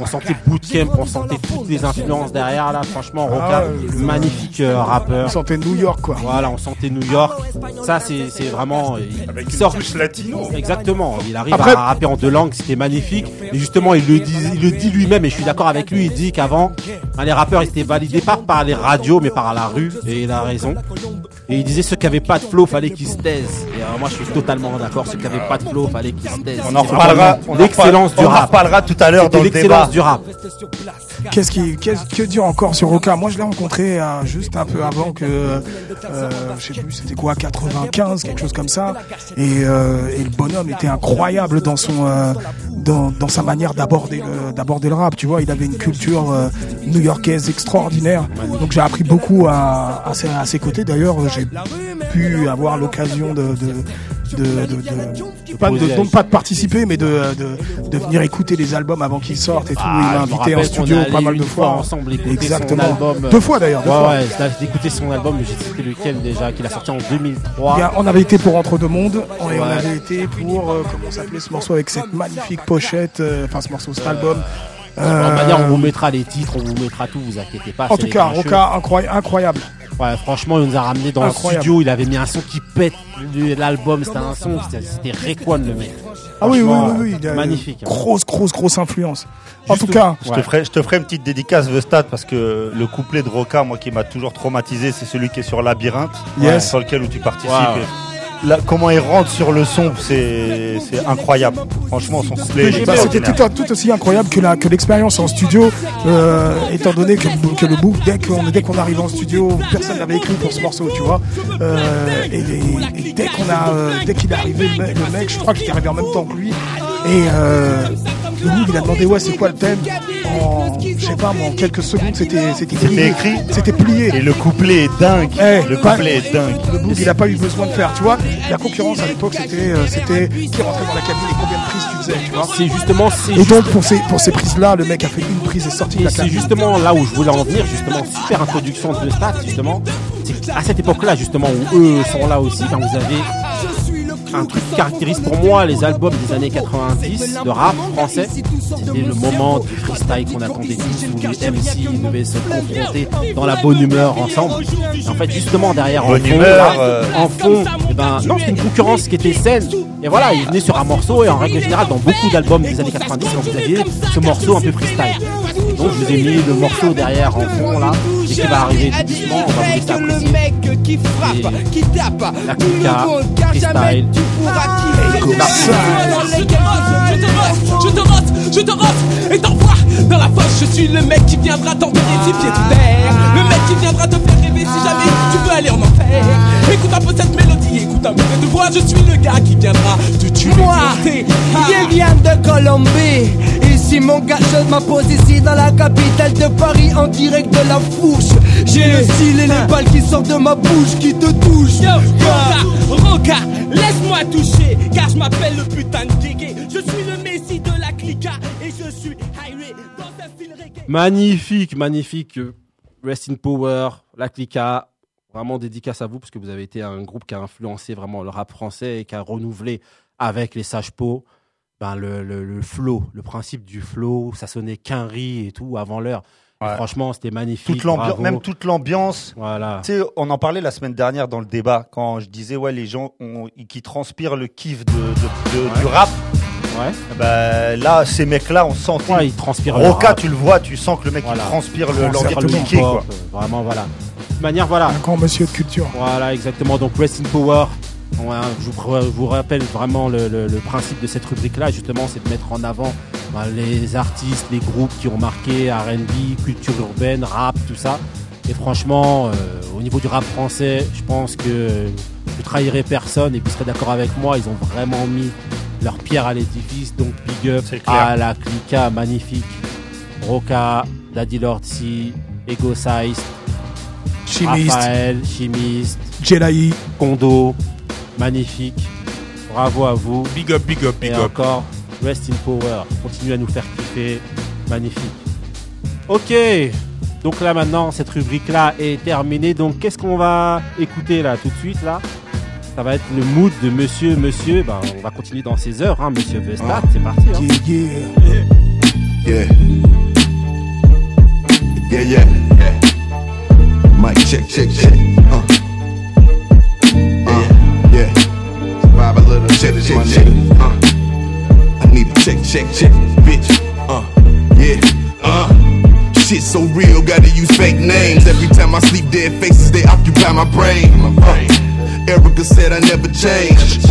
on sentait Bootcamp, on sentait toutes les influences derrière là. Franchement, Roca, Ah ouais, magnifique euh, rappeur. On sentait New York, quoi. Voilà, on sentait New York. Ça, c'est c'est vraiment. Il, Avec il une sort. touche latino. Exactement. Il arrive Après- à rapper en deux langues, c'était magnifique. Et justement, il le dit, il le dit lui-même, et je suis d'accord avec lui. Il dit qu'avant, hein, les rappeurs ils étaient validés pas par les radios, mais par la rue. Et il a raison. Et il disait ceux qui avaient pas de flow, fallait qu'ils se taisent. Et euh, moi, je suis totalement d'accord. Ceux qui avaient pas de flow, fallait qu'ils se taisent. On en reparlera, L'excellence on en reparlera tout à l'heure dans le débat. l'excellence du rap. Qu'est-ce qui, qu'est-ce que dire encore sur Roca Moi, je l'ai rencontré euh, juste un peu avant que, euh, je sais plus, c'était quoi, 95, quelque chose comme ça. Et, euh, et le bonhomme était incroyable dans son, euh, dans, dans sa manière d'aborder le, d'aborder le rap. Tu vois, il avait une culture euh, new-yorkaise extraordinaire. Donc, j'ai appris beaucoup à, à, ses, à ses côtés. D'ailleurs, j'ai pu avoir l'occasion de, de de, de, de- de- pas, de, poser non avec- pas de participer mais de, de, de venir écouter les albums avant qu'ils sortent et tout. Ah, il m'a invité en studio pas mal de fois. ensemble écouter Exactement. son album. euh, Deux fois d'ailleurs. deux Ouais, fois. ouais, j'ai écouté son album, mais j'ai cité lequel déjà, qu'il a sorti en 2003. Il y a- on avait été pour Entre deux mondes et on Ouais. avait été pour euh, comment s'appelait ce morceau avec cette magnifique pochette, euh, enfin ce morceau, cet album. De toute Euh, manière, on vous mettra les titres, on vous mettra tout, vous inquiétez pas. en tout cas. Roca incroyable. Ouais, franchement, il nous a ramené dans Incroyable. le studio. Il avait mis un son qui pète l'album. C'était un son, c'était- Rayquan le mec. Ah oui, oui, oui, oui, il a- Magnifique. hein. Grosse, grosse, grosse influence. En tout cas, Je, te ferai, je te ferai une petite dédicace, The Stade, parce que le couplet de Roca, moi, qui m'a toujours traumatisé, c'est celui qui est sur Labyrinthe, Yes. sur lequel où tu participes. Wow. Et comment il rentre sur le son, c'est incroyable. Franchement, son bah, c'était tout, tout aussi incroyable que l'expérience en studio, euh, étant donné que, que le book dès qu'on dès qu'on en studio, personne n'avait écrit pour ce morceau, tu vois. Euh, et, et- et dès qu'on a euh, dès qu'il est arrivé le mec, le mec, je crois qu'il est arrivé en même temps que lui. Et euh, le book, il a demandé ouais c'est quoi le thème? En je sais pas moi en quelques secondes c'était c'était écrit. c'était plié. Et le couplet est dingue. Eh, le pas- couplet est dingue. Le book, il a pas eu besoin de faire, tu vois. La concurrence à l'époque, c'était, euh, c'était qui rentrait dans la cabine et combien de prises tu faisais, tu vois. C'est justement, c'est Et donc, pour ces, pour ces prises-là, le mec a fait une prise et sorti de Et la c'est cabine. justement là où je voulais en venir, justement, super introduction de Stat, justement. C'est à cette époque-là, justement, où eux sont là aussi, quand vous avez un truc qui caractérise pour moi les albums des années 90 de rap français. C'était le moment du freestyle qu'on attendait tous, où les MC devaient se confronter dans la bonne humeur ensemble. Et en fait, justement, derrière, en Bonne fond, humeur, là, euh. en fond, eh ben, non, c'était une concurrence qui était saine. Et voilà, il venait sur un morceau, et en règle générale, dans beaucoup d'albums des années 90, quand vous aviez ce morceau un peu freestyle. Donc, je vous ai mis le morceau derrière en fond, là, et qui va arriver doucement, on va le mec qui frappe, Et qui tape, la tout le Kika, monde, car jamais freestyle. tu pourras kiffer. Les Je te rote, je te rote, je te rote, je te rote et t'envoie dans la fosse. Je suis le mec qui viendra t'enterrer tes pieds sous terre. Le mec qui viendra te faire rêver si jamais tu veux aller en enfer. Écoute un peu cette mélodie, écoute un peu cette voix. Je suis le gars qui viendra te tuer. Moi, je viens de Colombie. Ici, mon gars, je m'impose ici dans la capitale de Paris en direct de la fourche. J'ai le style et les balles qui sortent de ma bouche qui te touchent. Yo, Roca, Roca, laisse-moi toucher, car je m'appelle le putain de Guégué. Je suis le messie de la clica et je suis highway dans un style reggae. Magnifique, magnifique. Rest in Power, La Clica. Vraiment dédicace à vous parce que vous avez été un groupe qui a influencé vraiment le rap français et qui a renouvelé avec les sages pots ben, le, le, le flow, le principe du flow. Ça sonnait qu'un riz et tout avant l'heure. Ouais. Franchement, c'était magnifique. Toute même toute l'ambiance. Voilà. Tu sais, on en parlait la semaine dernière dans le débat quand je disais ouais les gens ont- qui transpirent le kiff de, de- de- du rap. Ouais. Bah, là, ces mecs-là, on sent. Ouais, ils transpirent le Roca, rap. tu le vois, tu sens que le mec Voilà. il transpire le Transpire l'envie de quoi. euh, Vraiment, voilà. De toute manière, voilà. Un grand monsieur de culture. Voilà, exactement. Donc, Rest in Power. Ouais, je, vous, je vous rappelle vraiment le, le- le principe de cette rubrique-là, justement, c'est de mettre en avant ben, les artistes, les groupes qui ont marqué RB, culture urbaine, rap, tout ça. Et franchement, euh, au niveau du rap français, je pense que je trahirai personne et vous serez d'accord avec moi, ils ont vraiment mis leur pierre à l'édifice. Donc, big up à la Clica, magnifique. Roca, Daddy Lordi, Ego Size, Chimiste, Raphaël, Chimiste, Jelaï. Kondo, magnifique. Bravo à vous. Big up, big up, big Et up. encore, Rest in Power. Continuez à nous faire kiffer. Magnifique. Ok. Donc là maintenant, cette rubrique-là est terminée. Donc qu'est-ce qu'on va écouter là tout de suite là? Ça va être le mood de Monsieur, Monsieur. Ben, on va continuer dans ses heures, hein, Monsieur Vestat. C'est parti. hein. Yeah, yeah. Yeah. Yeah, yeah. Mic check, check, check. Uh. Uh, Vibe a little, check, check, check. Uh. I need a check, check, check, bitch. Uh, yeah. Uh. Shit so real, gotta use fake names. Every time I sleep, dead faces, they occupy my brain. Uh. Erica said I never change.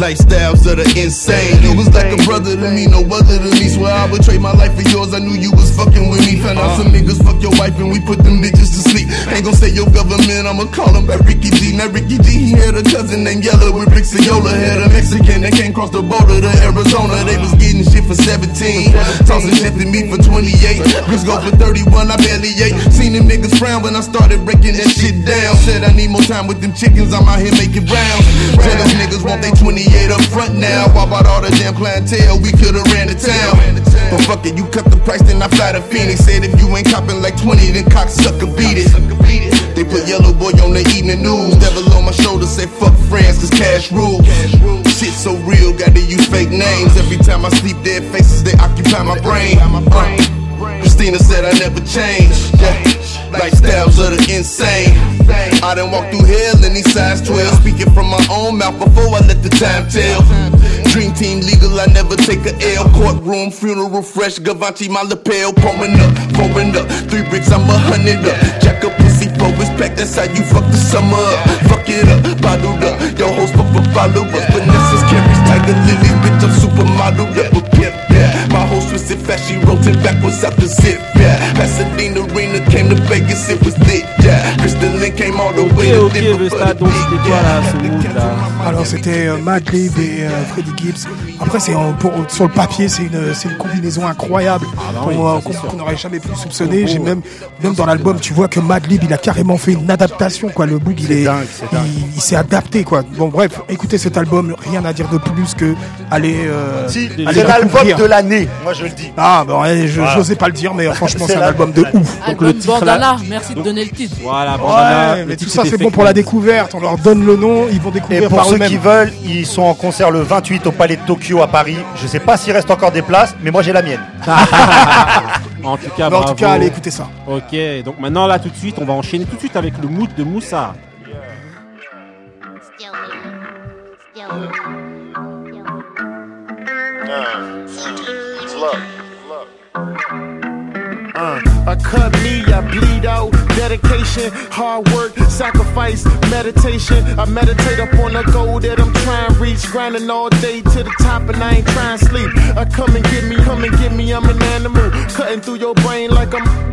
Lifestyles that are insane. You was like a brother to me, no other to me. Swear I would trade my life for yours. I knew you was fucking with me. Found out uh-huh. some niggas fuck your wife and we put them bitches to sleep. Ain't gon' say your government, I'ma call him back Ricky G. Now Ricky G, he had a cousin named Yellow with Rick Ciola. Had a Mexican that came across the border to Arizona. They was getting shit for 17. Tossing shit to me for 28. Bitch go for 31, I barely ate. Seen them niggas frown when I started breaking that shit down. Said I need more time with them chickens, I'm out here making rounds. Jealous niggas want they 28 up front now. Why about all the damn clientele? We could've ran the town. But fuck it, you cut the price, then I fly to Phoenix. Said if you ain't copping like 20, then cocksucker beat it. They put Yellow Boy on the evening news. Devil on my shoulder say fuck friends, cause cash rules. Shit so real, gotta use fake names. Every time I sleep, dead faces, they occupy my brain. Uh, Christina said I never change. Yeah. Lifestyles of the insane. I done walked through hell in these size 12. Speaking from my own mouth before I let the time tell. Dream team legal, I never take a L. Courtroom, funeral, fresh, Gavanti, my lapel. Pouring up, pouring up. Three bricks, I'm a hundred up. Jack up pussy, four is packed, that's how you fuck the summer up. Fuck it up, bottled up. Yo, host for followers. Vanessa's carries, tiger lilies, bitch, I'm supermodel up. A pimp, yeah. My whole twisted fast, she rolled backwards out the zip, yeah. Pasadena Arena came to Vegas, it was lit, yeah. Crystalline came all the way Ok, to ok, Denver le for stade, the donc dick, c'était quoi là, ce mood là? Alors c'était euh, Madlib et euh, Freddie Gibbs. Après c'est en- pour- sur le papier c'est une c'est une combinaison incroyable bah qu'on oui, euh, ça, c'est qu'on- sûr. qu'on n'aurait jamais pu soupçonner. J'ai même même dans l'album tu vois que Madlib il a carrément fait une adaptation quoi. Le book il est, dingue, c'est dingue. il, il s'est adapté quoi. Bon bref, écoutez cet album, rien à dire de plus que aller euh, Si, aller c'est l'album découvrir. de l'année, moi je le dis. Ah bon, ouais, je Voilà. j'osais pas le dire mais euh, franchement C'est c'est un album de l'album ouf. Donc le Album titre là. Bandana, merci de donner le titre. Voilà, bandana. Ouais, le mais tout ça c'est bon pour la découverte. On leur donne le nom, ils vont Et découvrir pour par ceux qui veulent, ils sont en concert le 28 au Palais de Tokyo à Paris. Je sais pas s'il reste encore des places, mais moi j'ai la mienne. En tout cas, Mais en bravo. tout cas, allez écouter ça. Ok, donc maintenant là tout de suite, on va enchaîner tout de suite avec le mood de Moussa. Uh, I cut me, I bleed out. Dedication, hard work, sacrifice, meditation. I meditate up on the goal that I'm trying to reach. Grinding all day to the top, and I ain't trying to sleep. I come and get me, come and get me. I'm an animal, cutting through your brain like I'm.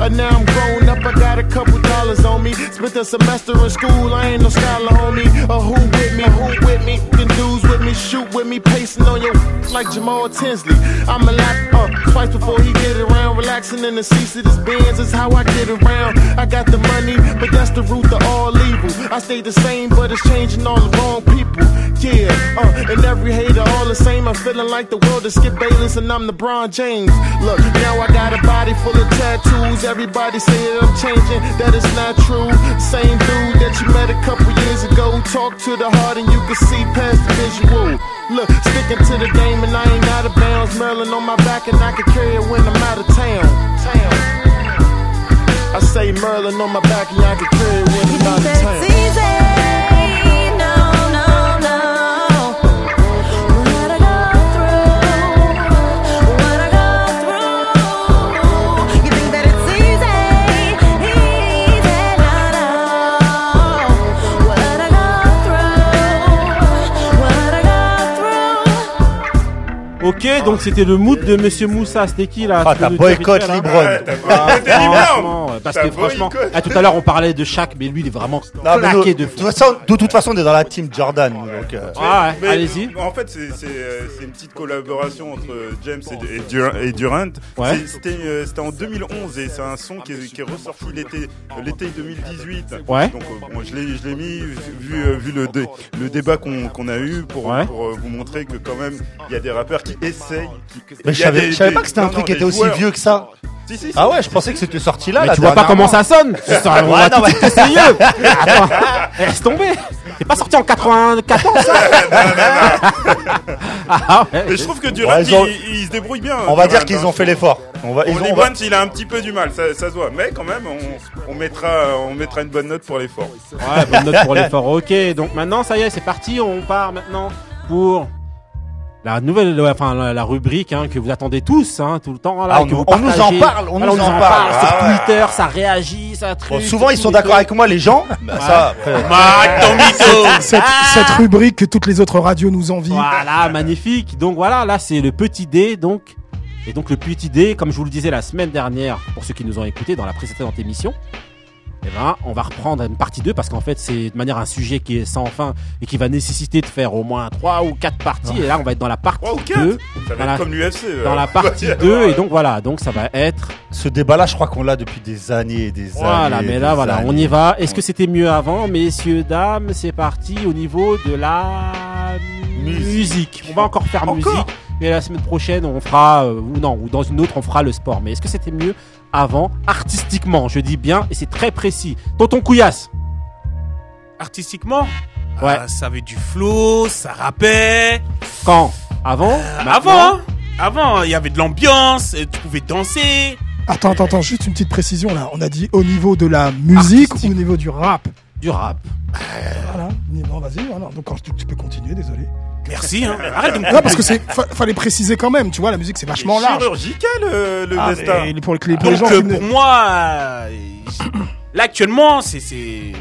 Uh, now I'm grown up, I got a couple dollars on me. Spent a semester in school, I ain't no scholar, homie. Uh, who with me? Who with me? Dudes with me, shoot with me, pacing on your like Jamal Tinsley. I'm a lap uh, twice before he around, in the seats of this Benz is how I get around. I got the money, but that's the root of all evil. I stay the same, but it's changing all the wrong people. Yeah, uh, and every hater all the same. I'm feeling like the world is Skip Bayless and I'm LeBron James. Look, now I got a body full of tattoos. Everybody say that I'm changing, that is not true. Same dude that you met a couple years ago. Talk to the heart and you can see past the visual. Look, sticking to the game and I ain't out of bounds. Merlin on my back and I can carry it when I'm out of town. Town. I say Merlin on my back and I can carry it when I'm out of town. Ok, donc c'était le mood de Monsieur Moussa. C'était qui là Ah, t'as boycott Libron. Ah, franchement, Parce que franchement, ah, tout à l'heure on parlait de Shaq, mais lui il est vraiment Non, mais nous, claqué de, de toute fou. façon, de toute façon, on est dans la team Jordan. Donc, euh, Ah ouais, allez-y. En fait, c'est euh, c'est une petite collaboration entre James et, et Dur- et Durant. Ouais. C'est- C'était euh, c'était en 2011 et c'est un son qui est, qui est ressorti l'été l'été 2018. Ouais. Donc bon, je l'ai je l'ai mis vu vu le dé- le débat qu'on qu'on a eu pour, Ouais. pour vous montrer que quand même il y a des rappeurs qui essayent. qui- mais je savais, des- je savais pas que c'était un non, truc non, qui était aussi vieux que ça. Si, si, si. Ah ouais, je pensais que c'était sorti là. Mais là, tu vois pas comment ça sonne C'est ça, On Ouais, va non, tout de suite essayer Attends, laisse tomber C'est pas sorti en 94 ça Ah ouais Et je trouve que Durant, Ouais, ont- il, il se débrouille bien. On va Durant, dire qu'ils hein. ont fait l'effort. On va, ils On ont- dit on va- Brent, il a un petit peu du mal, ça, ça se voit. Mais quand même, on, on mettra, on mettra une bonne note pour l'effort. Ouais, bonne note pour l'effort. Ok, donc maintenant, ça y est, c'est parti. On part maintenant pour la nouvelle, ouais, enfin la, la rubrique hein, que vous attendez tous, hein, tout le temps. Là, Ah, on que nous- vous on nous en parle, on nous en parle. sur Ah ouais. Twitter, ça réagit, ça truc. Bon, souvent, ils sont d'accord avec moi, les gens. Bah, ça, après. Marc, ton mytho Cette, cette rubrique que toutes les autres radios nous envient. Voilà, magnifique. Donc voilà, là c'est le petit dé, donc et donc le petit dé, comme je vous le disais la semaine dernière, pour ceux qui nous ont écoutés dans la précédente émission. Eh ben, on va reprendre une partie 2 parce qu'en fait, c'est de manière un sujet qui est sans fin et qui va nécessiter de faire au moins 3 ou 4 parties. Et là, on va être dans la partie Trois ou quatre 2. Ça va Dans la- être comme l'UFC. euh. Dans la partie 2. Et donc voilà, donc ça va être. Ce débat-là, je crois qu'on l'a depuis des années et des Voilà, années. mais des là, voilà, on y va. Est-ce que c'était mieux avant Messieurs, dames, c'est parti au niveau de la musique. On va encore faire Encore musique. Et la semaine prochaine, on fera, euh, ou non, ou dans une autre, on fera le sport. Mais est-ce que c'était mieux avant, artistiquement Je dis bien, et c'est très précis. Tonton Couillasse Artistiquement, Ouais. ah, ça avait du flow, ça rappait. Quand? Avant? Avant, hein. avant, il y avait de l'ambiance, euh, tu pouvais danser. Attends, attends, attends, juste une petite précision là. On a dit au niveau de la musique ou au niveau du rap? Du rap. Voilà. Non, vas-y, voilà. Donc tu peux continuer, désolé. Merci, hein. Arrête de me Non, parce que c'est fa- fallait préciser quand même. Tu vois, la musique c'est vachement large. Chirurgical, euh, le Ah, Vesta. mais pour les, pour les Donc gens euh, qui pour moi, euh, là actuellement, c'est c'est.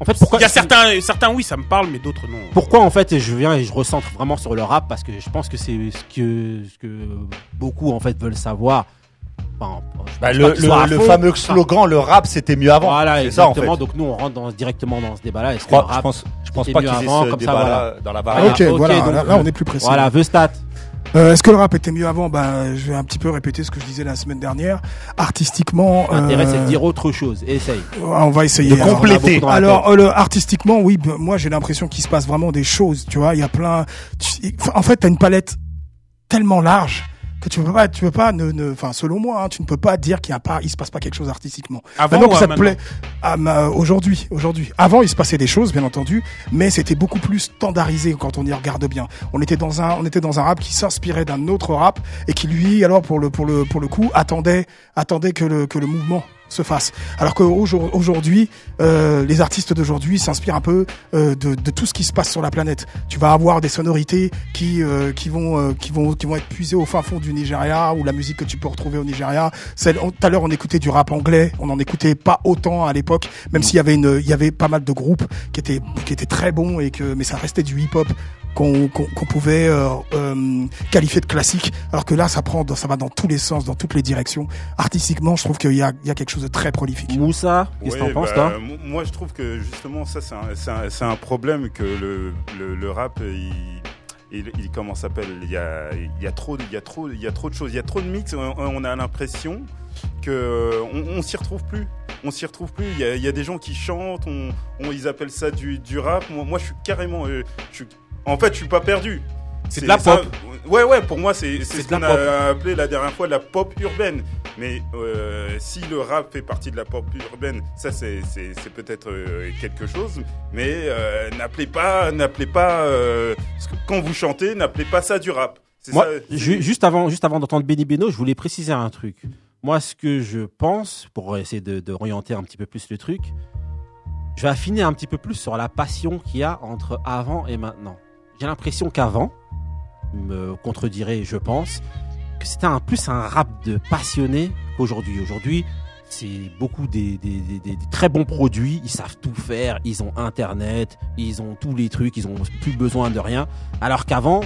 En fait, pourquoi Il y a certains, certains oui, ça me parle, mais d'autres non. Pourquoi en fait je viens et je recentre vraiment sur le rap? Parce que je pense que c'est ce que, ce que beaucoup en fait veulent savoir. Enfin, Bah, le, fameux slogan, le rap c'était mieux avant. Voilà, c'est ça en fait. exactement. Donc nous on rentre dans- directement dans ce débat-là. Est-ce Je que le crois- je rap pense- je pense pas qu'ils aient avant, ce comme ça, débat-là voilà. dans la Voilà, variante. Ok, voilà, donc, là, là, on est plus précis. Voilà, The Stat. Euh, Est-ce que le rap était mieux avant? Ben, je vais un petit peu répéter ce que je disais la semaine dernière. Artistiquement, L'intérêt c'est de euh, dire autre chose. Essaye. on va essayer. De Alors, compléter. Alors, euh, le- artistiquement, oui, moi j'ai l'impression qu'il se passe vraiment des choses. Tu vois, il y a plein. tu- En fait, t'as une palette tellement large tu peux pas, tu peux pas, ne, ne- enfin, selon moi, hein, tu ne peux pas dire qu'il y a pas, il se passe pas quelque chose artistiquement. Avant Maintenant ou que ça te plaît, ah, aujourd'hui, aujourd'hui. Avant, il se passait des choses, bien entendu, mais c'était beaucoup plus standardisé quand on y regarde bien. On était dans un, on était dans un rap qui s'inspirait d'un autre rap et qui lui, alors pour le, pour le, pour le coup, attendait, attendait que le, que le mouvement se fasse. Alors qu'aujourd'hui, euh, les artistes d'aujourd'hui s'inspirent un peu euh, de, tout ce qui se passe sur la planète. Tu vas avoir des sonorités qui euh, qui vont euh, qui vont qui vont être puisées au fin fond du Nigeria ou la musique que tu peux retrouver au Nigeria. Tout à l'heure, on écoutait du rap anglais. On en écoutait pas autant à l'époque, même s'il y avait il y avait pas mal de groupes qui étaient qui étaient très bons et que mais ça restait du hip hop qu'on pouvait euh, euh, qualifier de classique, alors que là, ça prend, ça va dans tous les sens, dans toutes les directions. Artistiquement, je trouve qu'il y a, il y a quelque chose de très prolifique. Moussa, qu'est-ce que Ouais, t'en penses, bah, toi mo- Moi, je trouve que justement, ça, c'est un, problème que le, le, le rap, il, il, il- comment s'appelle Il y a, il y a trop, de- il y a trop, il y a trop de choses, il y a trop de mix. On, on a l'impression que on, on s'y retrouve plus. On s'y retrouve plus. Il y, a, il y a des gens qui chantent, on, on- ils appellent ça du, du rap. Moi, moi, je suis carrément, euh, je suis- en fait, je suis pas perdu. C'est de la ça- pop. Ouais, ouais, pour moi, c'est ce qu'on a appelé la dernière fois la pop urbaine. Mais euh, si le rap fait partie de la pop urbaine, ça, c'est peut-être euh, quelque chose. Mais euh, n'appelez pas, n'appelez pas, quand vous chantez, n'appelez pas ça du rap. Moi, ça, juste avant, juste avant d'entendre Benny Beno, je voulais préciser un truc. Moi, ce que je pense, pour essayer de, de un petit peu plus le truc, je vais affiner un petit peu plus sur la passion qu'il y a entre avant et maintenant. J'ai l'impression qu'avant, me contredirait, je pense, que c'était un plus un rap de passionné qu'aujourd'hui. Aujourd'hui, c'est beaucoup des, des, des- des- très bons produits, ils savent tout faire, ils ont internet, ils ont tous les trucs, ils ont plus besoin de rien. Alors qu'avant,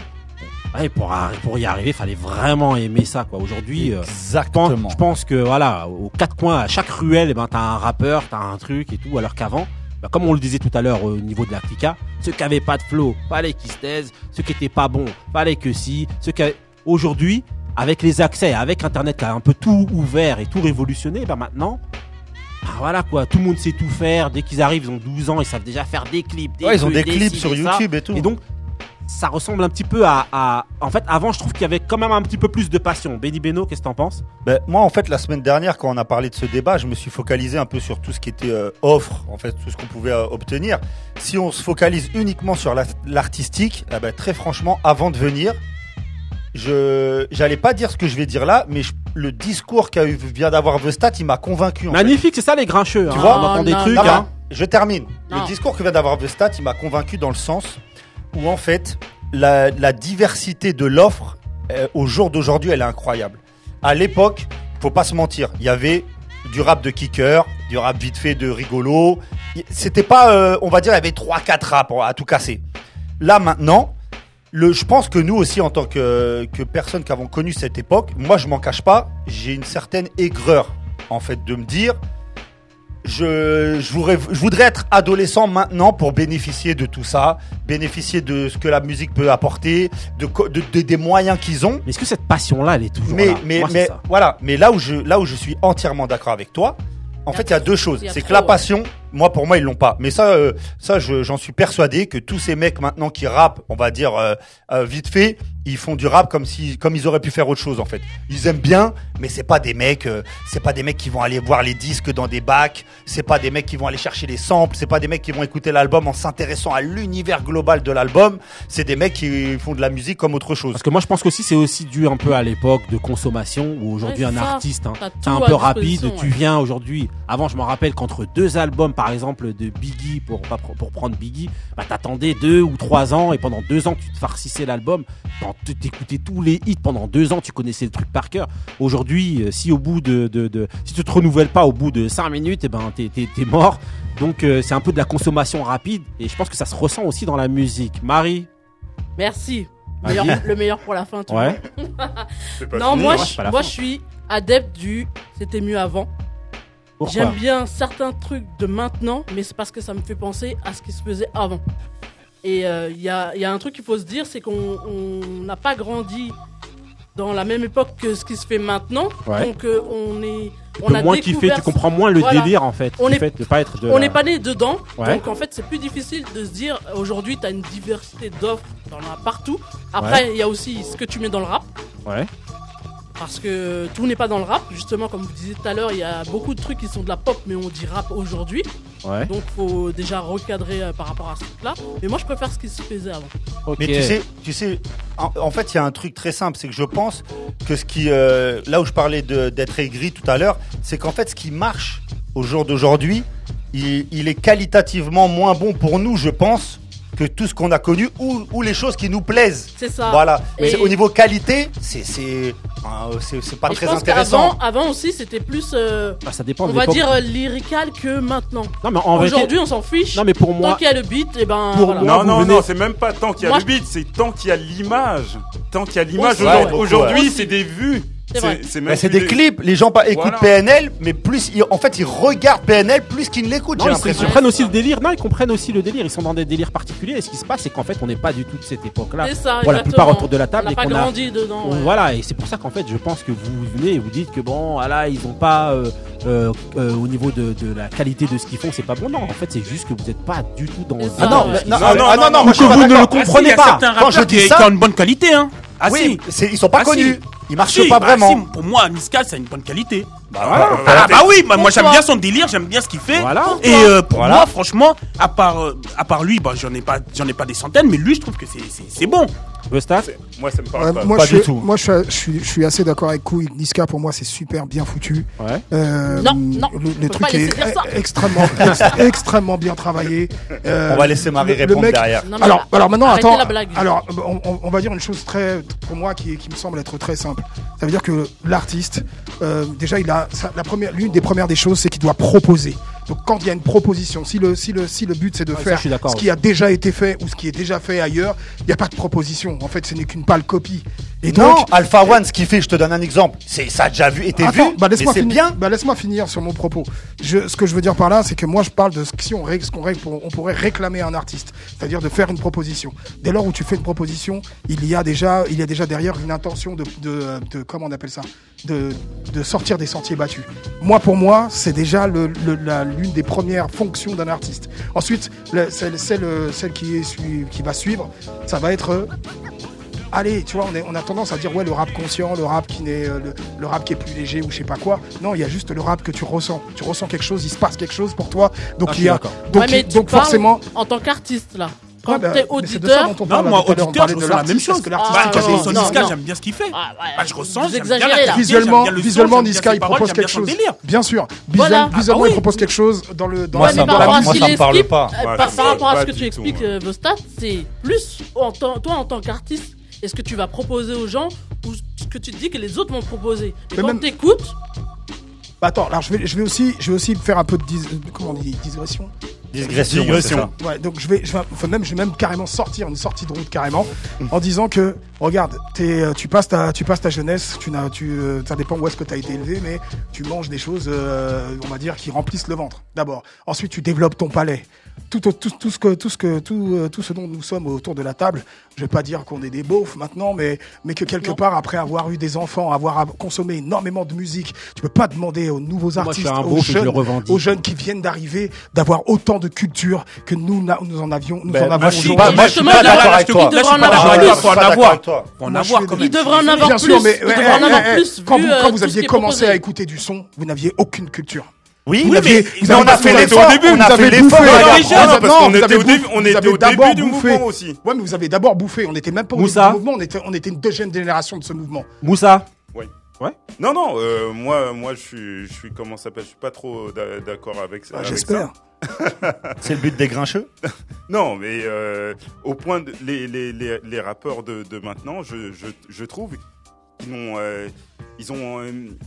Ouais, pour, pour y arriver, fallait vraiment aimer ça, quoi. Aujourd'hui, euh, je pense, je pense que voilà, aux quatre coins, à chaque ruelle, eh ben t'as un rappeur, t'as un truc et tout, alors qu'avant, bah, comme on le disait tout à l'heure au niveau de la clica, ceux qui avaient pas de flow, fallait qu'ils se taisent, ceux qui étaient pas bons, fallait que si, ceux qui avaient- aujourd'hui, avec les accès, avec Internet qui a un peu tout ouvert et tout révolutionné, bah maintenant, bah voilà quoi, tout le monde sait tout faire. Dès qu'ils arrivent, ils ont 12 ans, ils savent déjà faire des clips. Des Ouais, ils ont des clips sur ça. YouTube et tout. Et donc, ça ressemble un petit peu à, à- En fait, avant, je trouve qu'il y avait quand même un petit peu plus de passion. Benny Beno, qu'est-ce que t'en penses? Ben, moi, en fait, la semaine dernière, quand on a parlé de ce débat, je me suis focalisé un peu sur tout ce qui était euh, offre, en fait, tout ce qu'on pouvait euh, obtenir. Si on se focalise uniquement sur la- l'artistique, eh ben, très franchement, avant de venir, je j'allais pas dire ce que je vais dire là, mais je- le discours qu'a eu vient d'avoir Vestat, il m'a convaincu. en. Magnifique, c'est ça les grincheux. Tu hein. vois on entend des trucs. hein. Je termine. Non. Le discours que vient d'avoir Vestat, il m'a convaincu dans le sens où en fait la, diversité de l'offre euh, au jour d'aujourd'hui, elle est incroyable. À l'époque, faut pas se mentir, il y avait du rap de kicker, du rap vite fait de rigolo. C'était pas, euh, on va dire, il y avait trois quatre rap à tout casser. Là maintenant, je pense que nous aussi, en tant que, que personnes qui avons connu cette époque, moi je m'en cache pas, j'ai une certaine aigreur en fait de me dire, je, je, voudrais, je voudrais être adolescent maintenant pour bénéficier de tout ça, bénéficier de ce que la musique peut apporter, de, de- de- des moyens qu'ils ont. Mais est-ce que cette passion-là, elle est toujours mais, là? Mais, Moi, mais ça. voilà, mais là où je, là où je suis entièrement d'accord avec toi, en fait, il y a deux choses. C'est que la ouais. passion, Moi, pour moi, ils l'ont pas. Mais ça, euh, ça, je- j'en suis persuadé que tous ces mecs maintenant qui rappent, on va dire euh, euh, vite fait, ils font du rap comme si, comme ils auraient pu faire autre chose en fait. Ils aiment bien, mais c'est pas des mecs, euh, c'est pas des mecs qui vont aller voir les disques dans des bacs, c'est pas des mecs qui vont aller chercher les samples, c'est pas des mecs qui vont écouter l'album en s'intéressant à l'univers global de l'album. C'est des mecs qui font de la musique comme autre chose. Parce que moi je pense qu'aussi c'est aussi dû un peu à l'époque de consommation où aujourd'hui Ouais, un ça. artiste hein, T'as c'est un peu rapide, tu viens aujourd'hui. Avant je me rappelle qu'entre deux albums par exemple de Biggie pour pour prendre Biggie, bah t'attendais deux ou trois ans et pendant deux ans tu te farcissais l'album, t'écoutais tous les hits pendant deux ans, tu connaissais le truc par cœur. Aujourd'hui euh, si au bout de, de, de- si tu te renouvelles pas au bout de cinq minutes, et ben t'es t'es- mort. Donc euh, c'est un peu de la consommation rapide et je pense que ça se ressent aussi dans la musique. Marie? Merci. Meilleur- le meilleur pour la fin, tu Ouais. vois. C'est pas non, fini, moi, ouais, je, moi je suis adepte du c'était mieux avant. J'aime bien certains trucs de maintenant, mais c'est parce que ça me fait penser à ce qui se faisait avant. Et euh, il y, a, il y a un truc qu'il faut se dire, c'est qu'on on n'a pas grandi dans la même époque que ce qui se fait maintenant. Ouais. Donc euh, on est... On a moins découvert- tu comprends moins le Voilà. délire en fait. On le est, fait de pas être de on la- n'est pas né dedans, Ouais. donc en fait c'est plus difficile de se dire aujourd'hui tu as une diversité d'offres, t'en as partout. Après il Ouais. y a aussi ce que tu mets dans le rap. Ouais. Parce que tout n'est pas dans le rap, justement, comme vous disiez tout à l'heure, il y a beaucoup de trucs qui sont de la pop, mais on dit rap aujourd'hui. Ouais. Donc faut déjà recadrer euh, par rapport à ce truc-là. Mais moi je préfère ce qui se faisait avant. Mais tu sais, tu sais, en, en fait, il y a un truc très simple, c'est que je pense que ce qui, euh, là où je parlais de- d'être aigri tout à l'heure, c'est qu'en fait, ce qui marche au jour d'aujourd'hui, il, il est qualitativement moins bon pour nous, je pense, que tout ce qu'on a connu ou, ou les choses qui nous plaisent. C'est ça. Voilà. Mais au niveau qualité, c'est c'est euh, pas Et je très pense intéressant. qu'avant avant aussi c'était plus, euh, Ah, ça dépend on va dire euh, lyrical que maintenant. Non, mais Aujourd'hui on s'en fiche. Non, mais pour moi- Tant qu'il y a le beat, et ben Pour voilà. Non, non, non, c'est même pas tant qu'il y a Moi, le beat, c'est tant qu'il y a l'image. Tant qu'il y a l'image. Aujourd'hui- Ouais, ouais. c'est des vues. C'est Bah, plus des clips, les gens pas écoutent Voilà. PNL, mais plus ils- en fait ils regardent PNL plus qu'ils ne l'écoutent. Non, ils, comprennent aussi le délire. Non, ils comprennent aussi le délire. Ils sont dans des délires particuliers. Et ce qui se passe, c'est qu'en fait, on n'est pas du tout de cette époque-là. C'est ça, Voilà, la plupart autour de la table. On et pas a- grandi dedans, ouais. Voilà, et c'est pour ça qu'en fait, je pense que vous venez et vous dites que bon, voilà, ils ont pas euh, euh, euh, au niveau de, de la qualité de ce qu'ils font, c'est pas bon. Non, en fait, c'est juste que vous n'êtes pas du tout dans. Ah non, non, ah non, non, non, vous ne le comprenez Il y a pas. Quand je dis ça- une bonne qualité, hein. Ah Oui, si. c'est- ils sont pas Ah, connus. si. Ils marchent Si, pas bah, vraiment. si, pour moi, Niska, a une bonne qualité. Bah, voilà. Ah, bah oui, bah, moi j'aime bien son délire, j'aime bien ce qu'il fait. Voilà. Et euh, pour Voilà. moi, franchement, à part, euh, à part lui, bah, j'en ai pas, j'en ai pas des centaines, mais lui, je trouve que c'est, c'est, c'est bon. Gustave Moi, ça me parle Ouais, pas. moi, pas je du suis, tout. moi je, suis, je, suis, je suis assez d'accord avec Couille. Niska, pour moi, c'est super bien foutu. Ouais. Euh, Non, non, le, le truc est extrêmement, ex- extrêmement bien travaillé. Euh, On va laisser Marie le- le répondre mec- derrière. Non, Alors, alors maintenant, arrêtez attends. Alors, on, on- on va dire une chose très, pour moi, qui, qui me semble être très simple. Ça veut dire que l'artiste, euh, déjà, il a ça- la première, l'une des premières des choses, c'est qu'il doit proposer. Donc, quand il y a une proposition, si le, si le, si le but c'est de Ouais, faire ce qui a déjà été fait ou ce qui est déjà fait ailleurs, il n'y a pas de proposition. En fait, ce n'est qu'une pâle copie. Et non, donc, Alpha One, ce qu'il fait, je te donne un exemple. C'est ça a déjà vu, été vu. Bah laisse-moi finir. bien. Bah laisse-moi finir sur mon propos. Je, ce que je veux dire par là, c'est que moi je parle de ce si on règle, ce qu'on règle, on pourrait réclamer à un artiste, c'est-à-dire de faire une proposition. Dès lors où tu fais une proposition, il y a déjà, il y a déjà derrière une intention de, de, de comment on appelle ça, de, de sortir des sentiers battus. Moi, pour moi, c'est déjà le, le- l'une des premières fonctions d'un artiste. Ensuite, le- celle, celle, celle qui, est, qui va suivre, ça va être allez, tu vois, on, est- on a tendance à dire ouais le rap conscient, le rap qui n'est euh, le, le rap qui est plus léger ou je sais pas quoi. Non, il y a juste le rap que tu ressens. Tu ressens quelque chose, il se passe quelque chose pour toi. Donc Ah, il y a donc, Ouais, mais il- tu donc parles forcément En tant qu'artiste, là. Quand Ouais, bah, t'es de auditeur. Non, parle moi, on auditeur, je de ressens la même chose. parce que l'artiste, Ah, Bah, quand non, Niska, j'aime bien ce qu'il fait. Ah, Bah, je ressens, j'aime bien la visuellement, j'aime bien le son, visuellement Niska il propose quelque son chose. Bien sûr. Ah Visuellement oui. il propose quelque chose dans le dans Moi, la- moi, ce ça me parle pas. euh, par, rapport à ce que tu expliques, euh, Vostat, c'est plus toi en tant qu'artiste. Est-ce que tu vas proposer aux gens ou ce que tu te dis que les autres vont proposer. Et Mais quand même... t'écoutes. Bah, attends, alors je vais, je vais aussi, je vais aussi faire un peu de dis... comment on dit, digression. Digression. digression. Ouais, donc je vais, je vais, même, je vais même carrément sortir une sortie de route carrément mm. en disant que regarde, es, euh, tu passes ta, tu passes ta jeunesse, tu n'as, tu, euh, ça dépend où est-ce que tu as été élevé, mais tu manges des choses, euh, on va dire, qui remplissent le ventre d'abord. Ensuite, tu développes ton palais tout, tout, ce que, tout, ce que, euh, tout, ce dont nous sommes autour de la table. Je ne vais pas dire qu'on est des beaufs maintenant, mais, mais que quelque part, après avoir eu des enfants, avoir consommé énormément de musique, tu peux pas demander aux nouveaux artistes, aux jeunes, aux, jeunes, qui viennent d'arriver, d'avoir autant de culture que nous, nous en avions, nous en avons Il devrait en avoir plus. Quand vous aviez commencé à écouter du son, vous n'aviez aucune culture. Oui, mais, on a fait les au. On a fait l'effort. parce qu'on était on était au début du mouvement aussi. Ouais, mais vous avez d'abord bouffé. On n'était même pas au début du mouvement. On était, on était une deuxième génération de ce mouvement. Moussa. Oui. Ouais. Non, non. Euh, moi, moi, je suis, je suis comment s'appelle? Je suis pas trop euh, d'accord avec, ah, ça. J'espère. C'est le but des grincheux? Non, mais euh, au point les, les, rappeurs de, maintenant, je, je, trouve, euh, ils ont, ils ont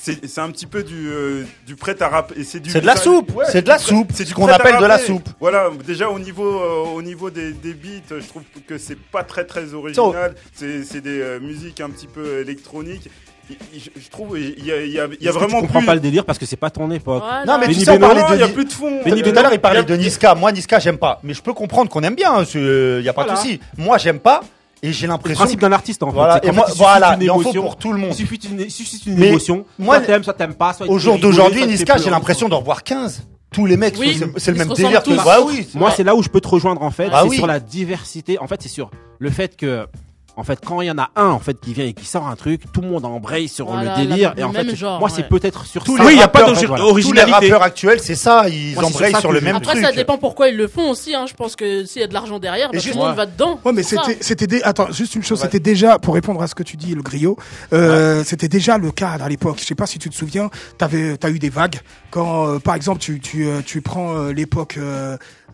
c'est un petit peu du, euh, du prêt à rap. et C'est du c'est de la soupe. Ouais, c'est de la soupe. C'est ce qu'on appelle de la soupe. Voilà. Déjà au niveau euh, au niveau des, des, beats, je trouve que c'est pas très très original. C'est des euh, musiques un petit peu électroniques. Je, trouve il y a, vraiment. Je comprends plus... pas le délire parce que c'est pas ton époque. Non mais Benny tu sais, on de. Il y a plus de fond. Benny tout à l'heure il parlait de Niska. Moi Niska j'aime pas. Mais je peux comprendre qu'on aime bien. Il hein, y a pas de souci. Moi j'aime pas. Et j'ai l'impression. Principe d'un artiste, en voilà. fait. Et moi, il voilà, une il en faut pour tout le monde. Il suffit une, il suffit émotion. Moi, soit t'aimes, soit t'aimes pas. Soit au jour d'aujourd'hui, Niska, j'ai l'impression d'en voir 15 tous les mecs c'est le même délire que bah oui, moi c'est là où je peux te rejoindre en fait ah c'est sur la diversité en fait c'est sur le fait que en fait, quand il y en a un en fait qui vient et qui sort un truc, tout le monde embraye sur le délire. Et en fait, moi, c'est peut-être sur tous. Oui, il n'y a pas d'originalité. Tous les rappeurs actuels, c'est ça, ils embrayent sur le même truc. Après, ça dépend pourquoi ils le font aussi. Hein. Je pense que s'il y a de l'argent derrière, bah, tout le monde va dedans. Ouais, mais c'était, attends, juste une chose, c'était déjà pour répondre à ce que tu dis, le griot. Euh, c'était déjà le cas à l'époque. Je sais pas si tu te souviens, t'avais, t'as eu des vagues quand, euh, par exemple, tu, tu euh, prends l'époque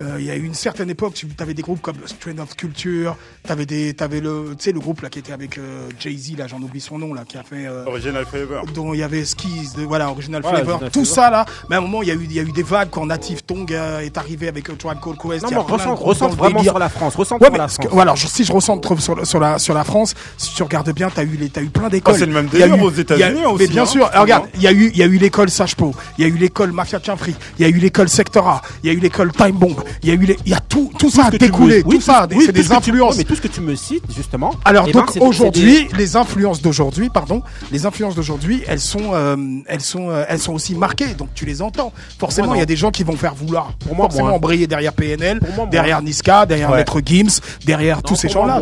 il y a eu une certaine époque, tu avais des groupes comme Strain of Culture, t'avais des, t'avais le, tu sais, le groupe là qui était avec euh, Jay Z là, j'en oublie son nom là, qui a fait euh, Original Flavor, dont il y avait Skis, de, voilà Original Flavor, tout ça là. Mais à un moment, il y a eu, il y a eu des vagues quand Native Tongue est arrivé avec Tribe Called Quest. Non, mais ressent, vraiment sur la France, ressent ouais, la France. Si je ressens trop sur, sur, la sur la France, si tu regardes bien, t'as eu les, t'as eu plein d'écoles. Oh, c'est le même délire eu, aux États-Unis aussi. Mais bien sûr, regarde, il y a eu, il y a eu l'école Sage il y a eu l'école Mafia Free, il y a eu l'école Sectora, il y a eu l'école Time Bomb il y a eu les, il y a tout, tout, ça a découlé, tout, ça, c'est des influences. Mais tout ce que tu me cites, justement. Alors, eh donc, ben, aujourd'hui, les influences d'aujourd'hui, pardon, les influences d'aujourd'hui, elles sont, euh, elles sont, euh, elles sont aussi marquées, donc tu les entends. Forcément, il y a des gens qui vont faire vouloir. Pour moi, forcément, hein. moi, hein. briller derrière PNL, derrière Niska, derrière. Maître Gims, derrière tous ces gens-là.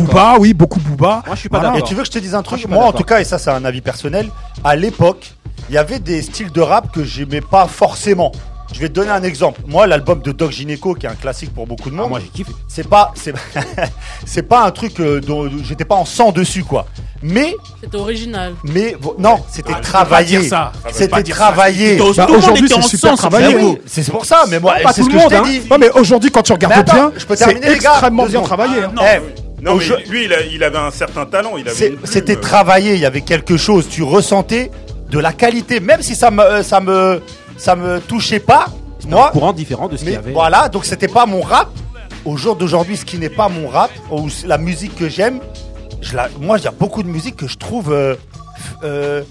Booba, oui, beaucoup Booba. Moi, je suis pas d'accord. Et tu veux que je te dise un truc? Moi, en tout cas, et ça, c'est un avis personnel, à l'époque, il y avait des styles de rap que j'aimais pas forcément. Je vais te donner un exemple. Moi, l'album de Doc Gineco, qui est un classique pour beaucoup de ah, monde. Moi, j'ai kiffé. C'est pas, c'est, c'est pas un truc euh, dont j'étais pas en sang dessus, quoi. Mais. C'était original. Mais non, c'était Ah, travaillé. dire ça. C'était dire ça. travaillé. Tout Bah, monde était en c'est super travaillé. Bah, c'est pour ça, mais moi, Pas c'est tout ce le que je hein. dit. Non, mais aujourd'hui, quand tu regardes bien, je peux c'est les extrêmement bien travaillé. Ah, non, eh, mais Aujourd'hui- lui, il, avait un certain talent. C'était euh, travaillé, il y avait quelque chose, tu ressentais de la qualité, même si ça me, euh, ça me, ça me touchait pas. Moi, un courant différent de ce qu'il y avait. Voilà, donc c'était pas mon rap. Au jour d'aujourd'hui, ce qui n'est pas mon rap, ou la musique que j'aime, je la, moi, il y a beaucoup de musique que je trouve euh, euh,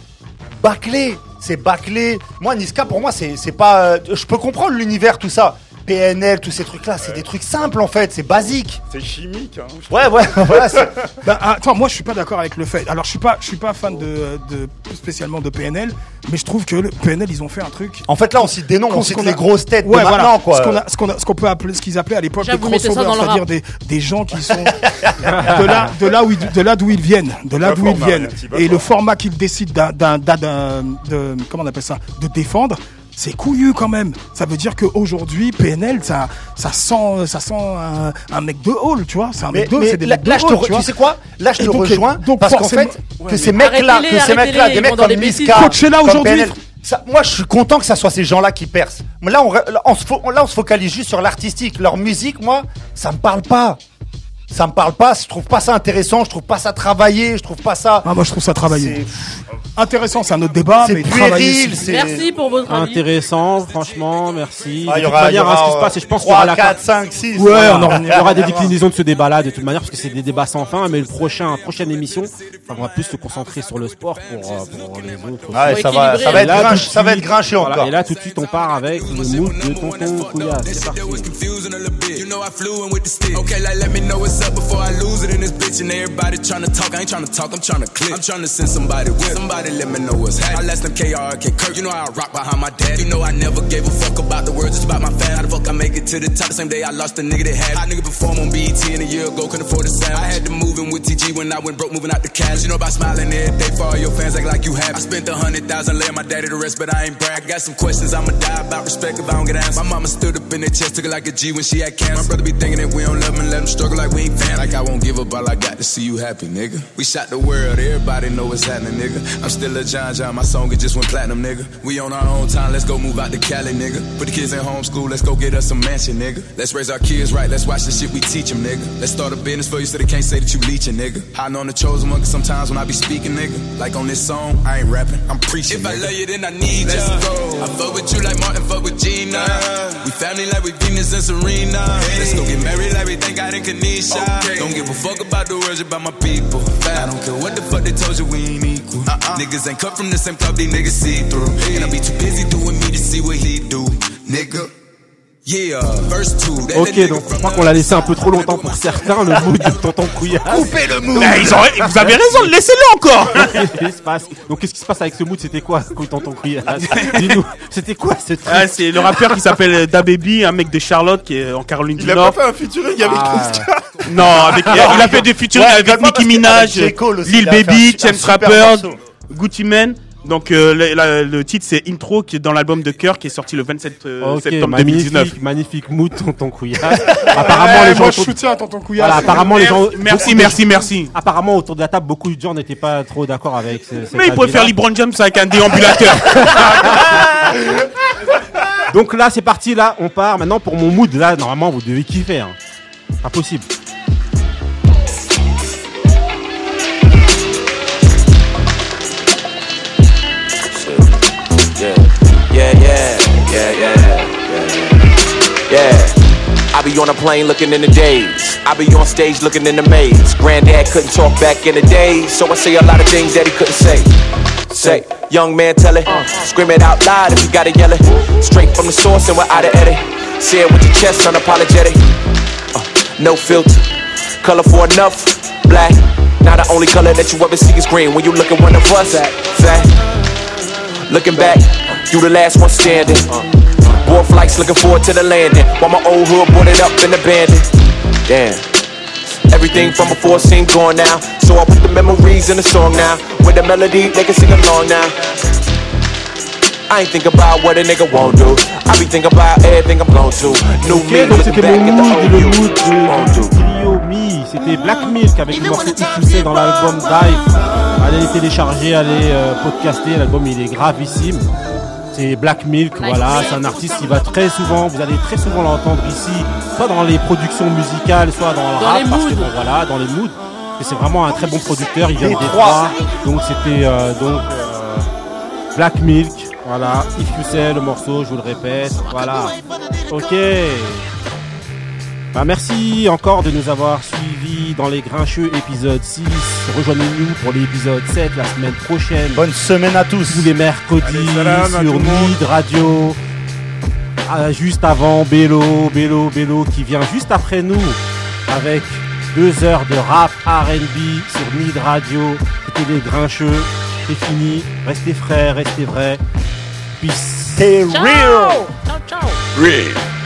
bâclée. C'est bâclé. Moi, Niska, pour moi, c'est pas. Euh, je peux comprendre l'univers, tout ça. PNL, tous ces trucs-là, c'est des trucs simples en fait, c'est basique. C'est chimique. Ouais, ouais, voilà. Bah, moi je suis pas d'accord avec le fait. Alors je suis pas, je suis pas fan de, spécialement de PNL, mais je trouve que le PNL ils ont fait un truc. En fait là on cite des noms, on, on cite les a... grosses têtes quoi. Ce qu'on a, ce qu'on peut appeler, ce qu'ils appelaient à l'époque des crossovers, c'est-à-dire des, des gens qui sont de là, de là où de là d'où ils viennent, de là d'où ils viennent, et le format qu'ils décident d'un, d'un, d'un de, comment on appelle ça, de défendre c'est couillu quand même. Ça veut dire qu'aujourd'hui, PNL, ça, ça sent, ça sent un, mec de hall, tu vois. C'est un mec mais, de, mais des là, mecs de hall, tu, tu, sais quoi? Là, je te rejoins. Donc, parce qu'en fait, que ces mecs-là, que ces mecs-là, des mecs comme Niska, là aujourd'hui. Moi, je suis content que ça soit ces gens-là qui percent. Là, on, on, là, on se focalise juste sur l'artistique. Leur musique, moi, ça me parle pas ça me parle pas, je trouve pas ça intéressant, je trouve pas ça travaillé, je trouve pas ça. Ah, moi je trouve ça travaillé. Intéressant, c'est un autre débat, C'est mais puéril, c'est- Merci pour votre avis. Intéressant, franchement, merci. Ah, de il y toute aura- manière, il y hein, ce qui aura, se passe, et je pense qu'il y aura 3, la 4, 5, 6. Ouais, voilà. on aura- il y aura des déclinaisons de ce débat-là de toute manière parce que c'est des débats sans fin. Mais le prochain, prochaine émission, on va plus se concentrer sur le sport pour, euh, pour les autres. Ouais, Faut ça va, ça va Et être là, grinch- tout de ça va être suite, grinché voilà, encore. Et là, tout de suite, on part avec le mood de tonton Couillasse. C'est parti. Know I flew in with the stick. Okay, like let me know what's up before I lose it in this bitch. And everybody tryna talk. I ain't tryna talk, I'm tryna click. I'm tryna send somebody with. Somebody let me know what's happening. I last them KRK Kirk. You know how I rock behind my dad. You know I never gave a fuck about the words, it's about my fan. To the top? The same day I lost a nigga that had. Hot nigga perform on BET and a year ago, couldn't afford a sound. I had to move in with TG when I went broke, moving out the cash. You know about smiling every day for all your fans, act like you happy. I spent a hundred thousand laying my daddy to rest, but I ain't brag. Got some questions I'ma die about respect if I don't get answered. My mama stood up in the chest, took it like a G when she had cancer. My brother be thinking that we don't love him and let him struggle like we ain't family. Like I won't give up, all I got to see you happy, nigga. We shot the world, everybody know what's happening, nigga. I'm still a John John, my song it just went platinum, nigga. We on our own time, let's go move out to Cali, nigga. Put the kids in homeschool, let's go get us a mansion, nigga. Let's raise our kids right, let's watch the shit we teach them, nigga. Let's start a business for you so they can't say that you leeching, nigga. Hiding on the chosen one, cause sometimes when I be speaking, nigga, like on this song, I ain't rapping, I'm preaching. If I love you, then I need let's ya. I fuck with you like Martin fuck with Gina. We family like we Venus and Serena. Let's go get married like we thank God in Kanisha. Don't give a fuck about the words about my people. I don't care what the fuck they told you, we ain't equal. Uh-uh. Niggas ain't cut from the same club, these niggas see through. And I be too busy doing me to see what he do, nigga. 2. Ok, donc je crois qu'on l'a laissé un peu trop longtemps pour certains, le mood de tonton Couillasse. Coupez le mood. Eh, ils ont- vous avez raison, laissez-le encore. Qu'est-ce qui se passe Donc qu'est-ce qui se passe avec ce mood? C'était quoi, tonton Couillasse Dis-nous, c'était quoi ce truc? Ah, c'est le rappeur qui s'appelle DaBaby, un mec de Charlotte qui est en Caroline Il du a Nord. pas fait un featuring avec Ah. Non, avec, il a il a fait des featuring Ouais, avec également Nicki parce que Minaj, avec J. Cole aussi, Lil il a fait Baby, un super Rapper, morceau. Gucci Mane. Donc euh, le, la- le titre c'est Intro qui est dans l'album de Cœur qui est sorti le 27 euh, septembre 2019. magnifique, magnifique mood tonton Couillasse. apparemment les gens moi, je soutiens tonton. Voilà, apparemment les gens Merci, de- merci, merci. Apparemment autour de la table beaucoup de gens n'étaient pas trop d'accord avec ce, Mais il pourrait avis-là. faire LeBron James avec un déambulateur. Donc là c'est parti là, on part maintenant pour mon mood là normalement vous devez kiffer hein. Pas yeah, yeah, yeah, yeah. I be on a plane looking in the days. I be on stage looking in the maze. Granddad couldn't talk back in the days, so I say a lot of things that he couldn't say. Say, young man, tell it. Scream it out loud if you gotta yell it. Straight from the source and without an edit. Say it with your chest unapologetic. Uh, no filter. Colorful enough, black. Now the only color that you ever see is green when you look at one of us. Fat. Looking back, you the last one standing. War flights looking forward to the landing. While my old hood boarded up and abandoned. Damn. Everything from before seemed gone now. So I put the memories in the song now. With the melody, they can sing along now. I ain't think about what a nigga won't do. I be thinking about everything I'm going to. New Ok, me, donc looking back mon at the mood, old you. mood de, du trio Mi, c'était Black Milk avec le morceau Ixoussé dans l'album Dive. Allez les télécharger, allez euh, podcaster, l'album il est gravissime. C'est Black Milk, voilà, c'est un artiste qui va très souvent, vous allez très souvent l'entendre ici, soit dans les productions musicales, soit dans le Dans rap, les parce que bon, voilà, dans les moods. Et c'est vraiment un très bon producteur, il vient de Détroit. Détroit, donc c'était euh, donc euh, Black Milk, voilà, If You Say le morceau, je vous le répète, voilà. Ok. Bah, merci encore de nous avoir suivis dans les Grincheux épisode 6. Rejoignez-nous pour l'épisode 7 la semaine prochaine. Bonne semaine à tous. Tous les mercredis Allez, salam à sur. Nid Radio. Ah, juste avant Bélo, Bélo, Bélo qui vient juste après nous avec deux heures de rap R&B sur Nid Radio. C'était les Grincheux. C'est fini. Restez frais, restez vrais. Peace. Stay real. Ciao, ciao. Real.